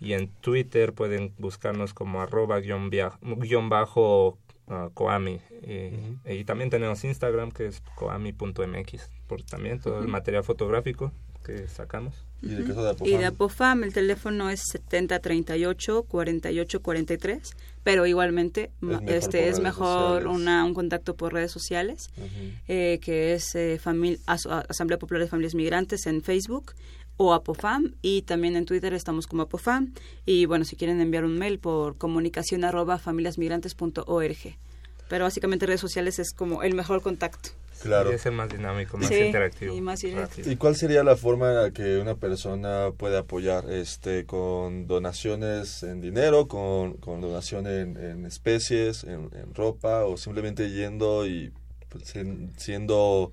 y en Twitter pueden buscarnos como arroba guion, bajo uh, Coami. Y, y, también tenemos Instagram, que es coami.mx, por también todo el material fotográfico que sacamos. ¿Y de, de Apofam? Y de Apofam, el teléfono es 7038-4843, pero igualmente es este es mejor una, un contacto por redes sociales, eh, que es eh, Asamblea Popular de Familias Migrantes en Facebook o Apofam y también en Twitter estamos como Apofam y bueno, si quieren enviar un mail por comunicación arroba familiasmigrantes.org. Pero básicamente redes sociales es como el mejor contacto. Claro. es el más dinámico, más interactivo. Y, más ¿Y cuál sería la forma en la que una persona puede apoyar? este ¿Con donaciones en dinero, con, con donación en, especies, en, ropa o simplemente yendo y pues, siendo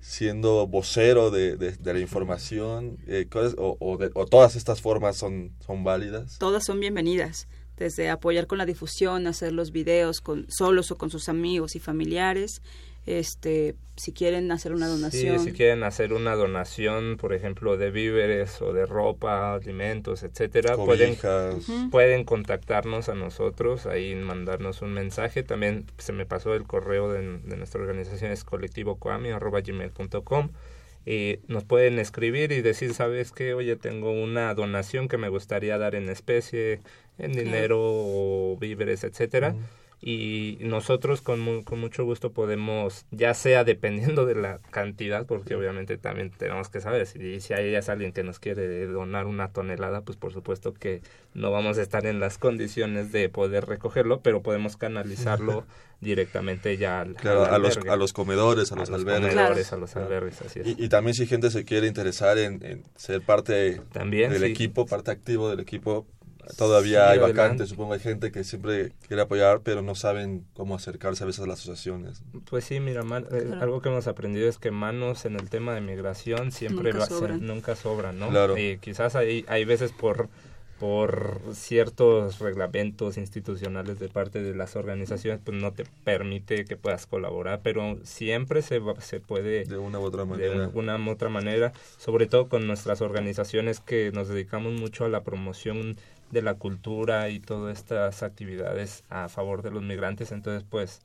siendo vocero de, de, la información? Eh, o, o, todas estas formas son, son válidas? Todas son bienvenidas, desde apoyar con la difusión, hacer los videos con, solos o con sus amigos y familiares, este si quieren hacer una donación. Sí, si quieren hacer una donación, por ejemplo, de víveres o de ropa, alimentos, etcétera, pueden pueden contactarnos a nosotros, ahí mandarnos un mensaje. También se me pasó el correo de, nuestra organización es colectivocoami@gmail.com y nos pueden escribir y decir, ¿sabes qué? Oye, tengo una donación que me gustaría dar en especie, en dinero o víveres, etcétera. Y nosotros con, con mucho gusto podemos, ya sea dependiendo de la cantidad, porque obviamente también tenemos que saber si, si hay alguien que nos quiere donar una tonelada, pues por supuesto que no vamos a estar en las condiciones de poder recogerlo, pero podemos canalizarlo directamente ya al, a, los, a los comedores, a los, albergues. a los albergues, así es. Y, también si gente se quiere interesar en, ser parte del equipo, parte activo del equipo, Todavía hay vacantes, supongo hay gente que siempre quiere apoyar, pero no saben cómo acercarse a veces a las asociaciones. Pues sí, mira, eh, algo que hemos aprendido es que manos en el tema de migración siempre nunca, sobran. nunca sobran, ¿no? Claro. Y quizás hay, hay veces por por ciertos reglamentos institucionales de parte de las organizaciones, pues no te permite que puedas colaborar, pero siempre se, se puede... De una u otra manera. De una u otra manera, sobre todo con nuestras organizaciones que nos dedicamos mucho a la promoción de la cultura y todas estas actividades a favor de los migrantes entonces pues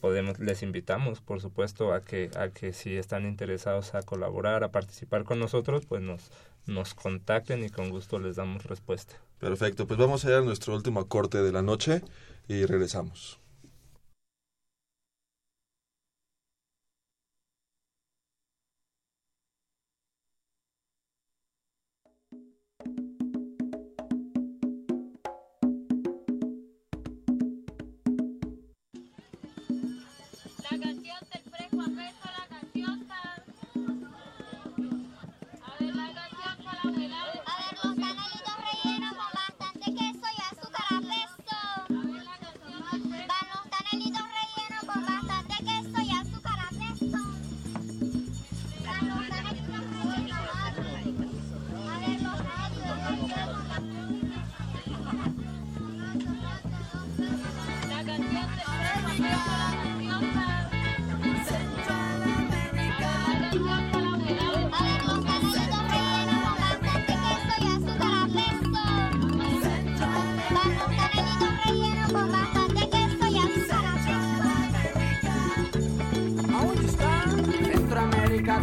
podemos les invitamos por supuesto a que a que si están interesados a colaborar a participar con nosotros pues nos nos contacten y con gusto les damos respuesta. Perfecto pues vamos a ir a nuestro último corte de la noche y regresamos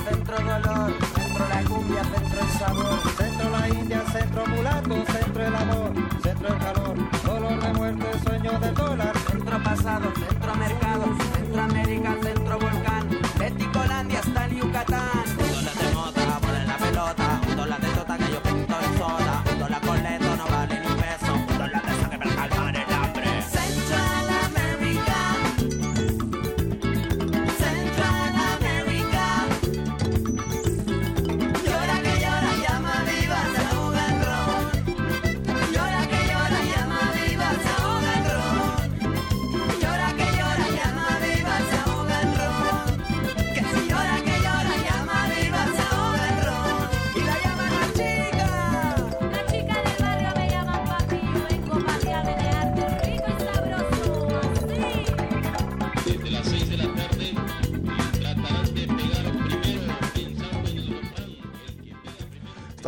centro dolor.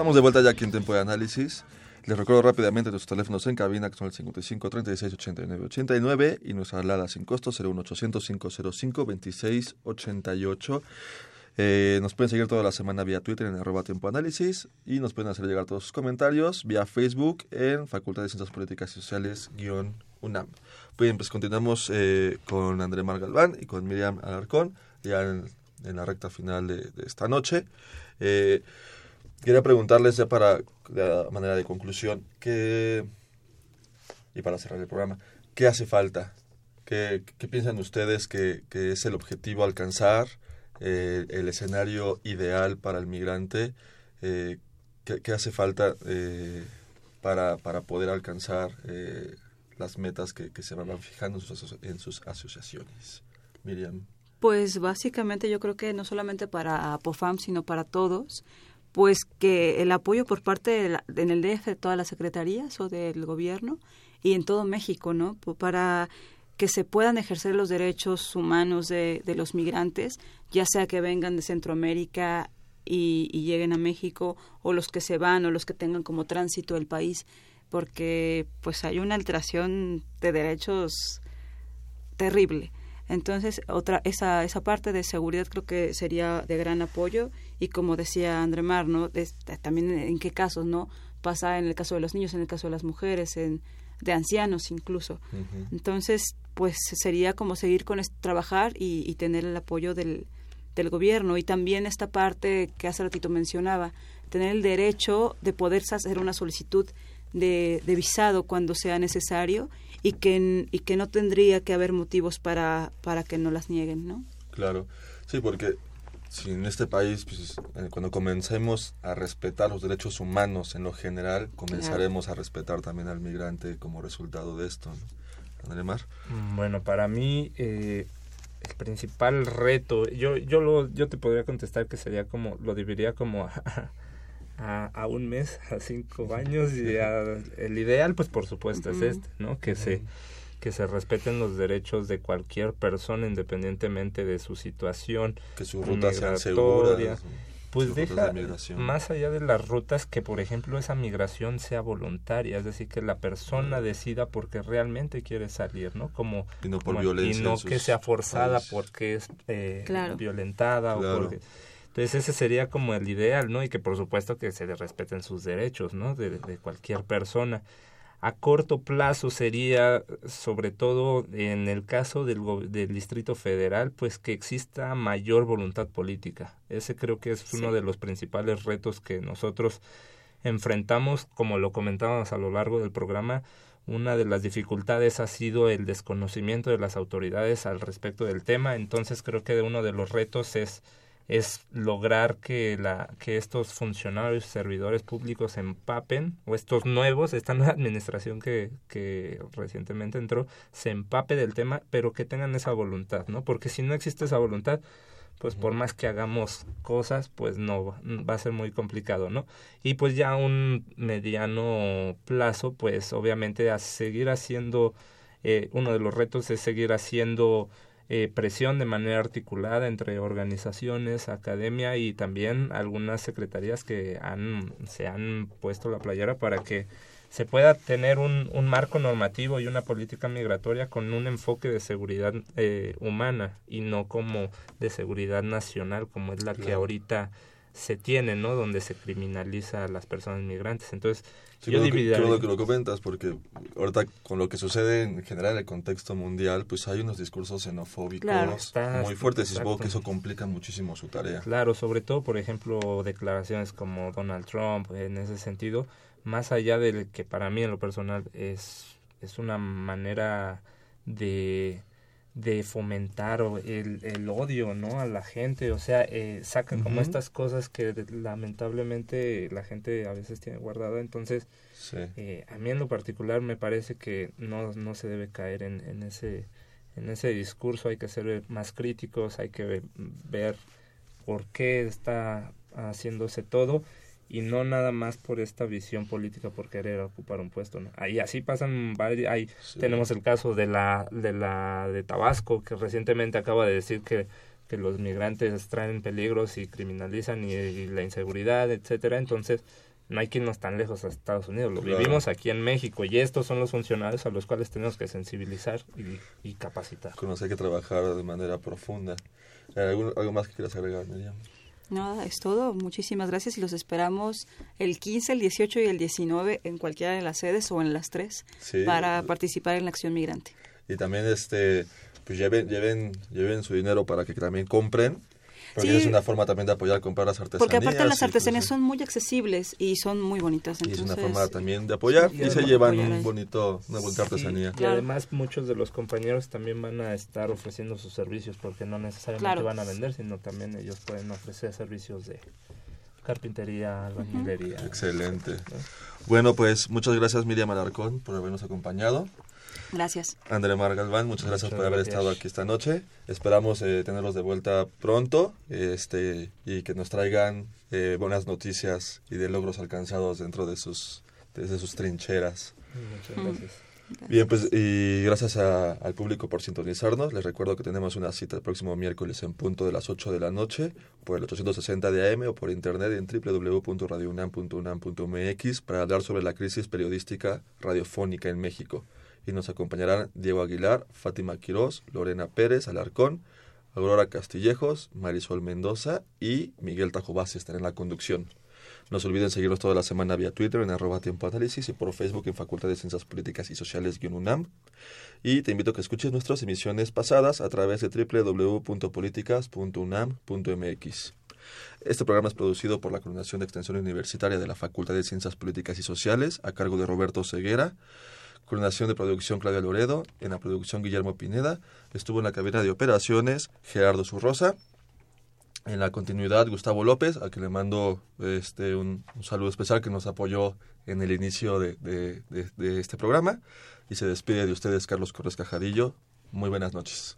Estamos de vuelta ya aquí en Tiempo de Análisis. Les recuerdo rápidamente nuestros teléfonos en cabina, que son el 55 36 89 89 y nuestra alada sin costo 01800 505 26 88. Eh, nos pueden seguir toda la semana vía Twitter en arroba tiempo análisis y nos pueden hacer llegar todos sus comentarios vía Facebook en Facultad de Ciencias Políticas y Sociales guion UNAM. Bien, pues continuamos eh, con André Mar Galván y con Miriam Alarcón ya en, la recta final de, esta noche. Eh, quería preguntarles ya para de manera de conclusión y para cerrar el programa, ¿qué hace falta? ¿Qué, piensan ustedes que, es el objetivo alcanzar? Eh, el escenario ideal para el migrante, eh, ¿qué, hace falta eh, para, para poder alcanzar las metas que, que, se van fijando en sus, en sus asociaciones. Miriam. Pues básicamente yo creo que no solamente para POFAM, sino para todos, pues que el apoyo por parte de la, en el DF de todas las secretarías o del gobierno y en todo México, ¿no? Para que se puedan ejercer los derechos humanos de, de los migrantes, ya sea que vengan de Centroamérica y, lleguen a México, o los que se van, o los que tengan como tránsito el país, porque pues hay una alteración de derechos terrible. Entonces, otra, esa, esa parte de seguridad creo que sería de gran apoyo y como decía André Mar, ¿no? también en qué casos, ¿no? Pasa en el caso de los niños, en el caso de las mujeres, en, de ancianos incluso. Entonces, pues sería como seguir con trabajar y, tener el apoyo del, del gobierno y también esta parte que hace ratito mencionaba, tener el derecho de poder hacer una solicitud de, de visado cuando sea necesario y que, y que no tendría que haber motivos para, para que no las nieguen, ¿no? Claro, sí, porque si en este país, pues, eh, cuando comencemos a respetar los derechos humanos en lo general, comenzaremos a respetar también al migrante como resultado de esto. Mm, bueno, para mí eh, el principal reto, yo yo lo, yo te podría contestar que sería como lo dividiría como a, a, un mes, a cinco años y el ideal, pues por supuesto es este, ¿no? Que se que se respeten los derechos de cualquier persona independientemente de su situación, que sus rutas sean seguras pues deja más allá de las rutas que por ejemplo esa migración sea voluntaria es decir que la persona decida porque realmente quiere salir no como y no por violencia y no que sea forzada porque es eh, violentada o porque entonces ese sería como el ideal no y que por supuesto que se le respeten sus derechos no de, de cualquier persona a corto plazo sería, sobre todo en el caso del, del Distrito Federal, pues que exista mayor voluntad política. Ese creo que es uno de los principales retos que nosotros enfrentamos, como lo comentábamos a lo largo del programa. Una de las dificultades ha sido el desconocimiento de las autoridades al respecto del tema, entonces creo que uno de los retos es es lograr que, la, que estos funcionarios, servidores públicos se empapen, o estos nuevos, esta nueva administración que, que recientemente entró, se empape del tema, pero que tengan esa voluntad, ¿no? Porque si no existe esa voluntad, pues por más que hagamos cosas, pues no va a ser muy complicado, ¿no? Y pues ya un mediano plazo, pues obviamente a seguir haciendo, eh, uno de los retos es seguir haciendo eh, presión de manera articulada entre organizaciones, academia y también algunas secretarías que han, se han puesto la playera para que se pueda tener un, un marco normativo y una política migratoria con un enfoque de seguridad eh, humana y no como de seguridad nacional como es la que ahorita se tiene, ¿no? Donde se criminaliza a las personas migrantes. Entonces, yo dividiría... Qué que lo comentas, porque ahorita con lo que sucede en general en el contexto mundial, pues hay unos discursos xenofóbicos muy fuertes y supongo que eso complica muchísimo su tarea. Claro, sobre todo, por ejemplo, declaraciones como Donald Trump, en ese sentido, más allá de que para mí en lo personal es, es una manera de de fomentar el, el, odio no a la gente. O sea eh, sacan como estas cosas que lamentablemente la gente a veces tiene guardada. Entonces eh, a mí en lo particular me parece que no, no se debe caer en, en ese en ese discurso. Hay que ser más críticos hay que ver por qué está haciéndose todo y no nada más por esta visión política por querer ocupar un puesto. ¿no? Ahí así pasan varios, ahí tenemos el caso de la de la de Tabasco que recientemente acaba de decir que que los migrantes traen peligros y criminalizan y, la inseguridad, etcétera. Entonces, no hay que irnos tan lejos a Estados Unidos, lo Claro. vivimos aquí en México y estos son los funcionarios a los cuales tenemos que sensibilizar y, y capacitar. Con los que hay que trabajar de manera profunda. Eh, ¿algún- ¿Algo más que quieras agregar, Miriam? Nada, es todo. Muchísimas gracias y los esperamos el 15, el 18 y el 19 en cualquiera de las sedes o en las tres Sí. para participar en la acción migrante. Y también este pues lleven, lleven, lleven su dinero para que también compren. Porque Sí. es una forma también de apoyar comprar las artesanías. Porque aparte las pues, artesanías son muy accesibles y son muy bonitas. Y es una forma también de apoyar Sí, y, y se llevan un bonito, una bonita artesanía. Y además muchos de los compañeros también van a estar ofreciendo sus servicios porque no necesariamente Claro. van a vender, sino también ellos pueden ofrecer servicios de carpintería, albañilería. Excelente. Bueno, pues muchas gracias Miriam Alarcón por habernos acompañado. Gracias. André Mar Galván, muchas gracias Muchas por haber gracias. estado aquí esta noche. Esperamos eh, tenerlos de vuelta pronto este, y que nos traigan eh, buenas noticias y de logros alcanzados dentro de sus, desde sus trincheras. Muchas gracias. Bien, pues y gracias a- al público por sintonizarnos. Les recuerdo que tenemos una cita el próximo miércoles en punto de las 8 de la noche por el 860 de AM o por internet en www.radiounam.unam.mx para hablar sobre la crisis periodística radiofónica en México. Y nos acompañarán Diego Aguilar, Fátima Quirós, Lorena Pérez Alarcón, Aurora Castillejos, Marisol Mendoza y Miguel Tajobasi estarán en la conducción. No se olviden seguirnos toda la semana vía Twitter en arroba tiempo análisis y por Facebook en Facultad de Ciencias Políticas y Sociales UNAM. Y te invito a que escuches nuestras emisiones pasadas a través de www.políticas.unam.mx. Este programa es producido por la Coordinación de Extensión Universitaria de la Facultad de Ciencias Políticas y Sociales a cargo de Roberto Ceguera. Coordinación de producción Claudia Loredo, en la producción Guillermo Pineda, estuvo en la cabina de operaciones Gerardo Zurrosa. En la continuidad, Gustavo López, a quien le mando este, un, saludo especial que nos apoyó en el inicio de- de este programa. Y se despide de ustedes Carlos Corres Cajadillo. Muy buenas noches.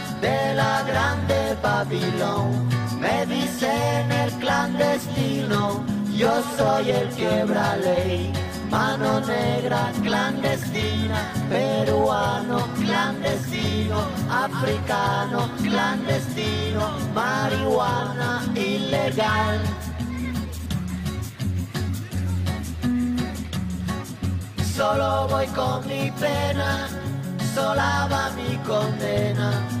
de la grande Babilón. Me dicen el clandestino, yo soy el quiebra ley. Mano negra clandestina, peruano clandestino, africano clandestino, marihuana ilegal. Solo voy con mi pena, sola va mi condena.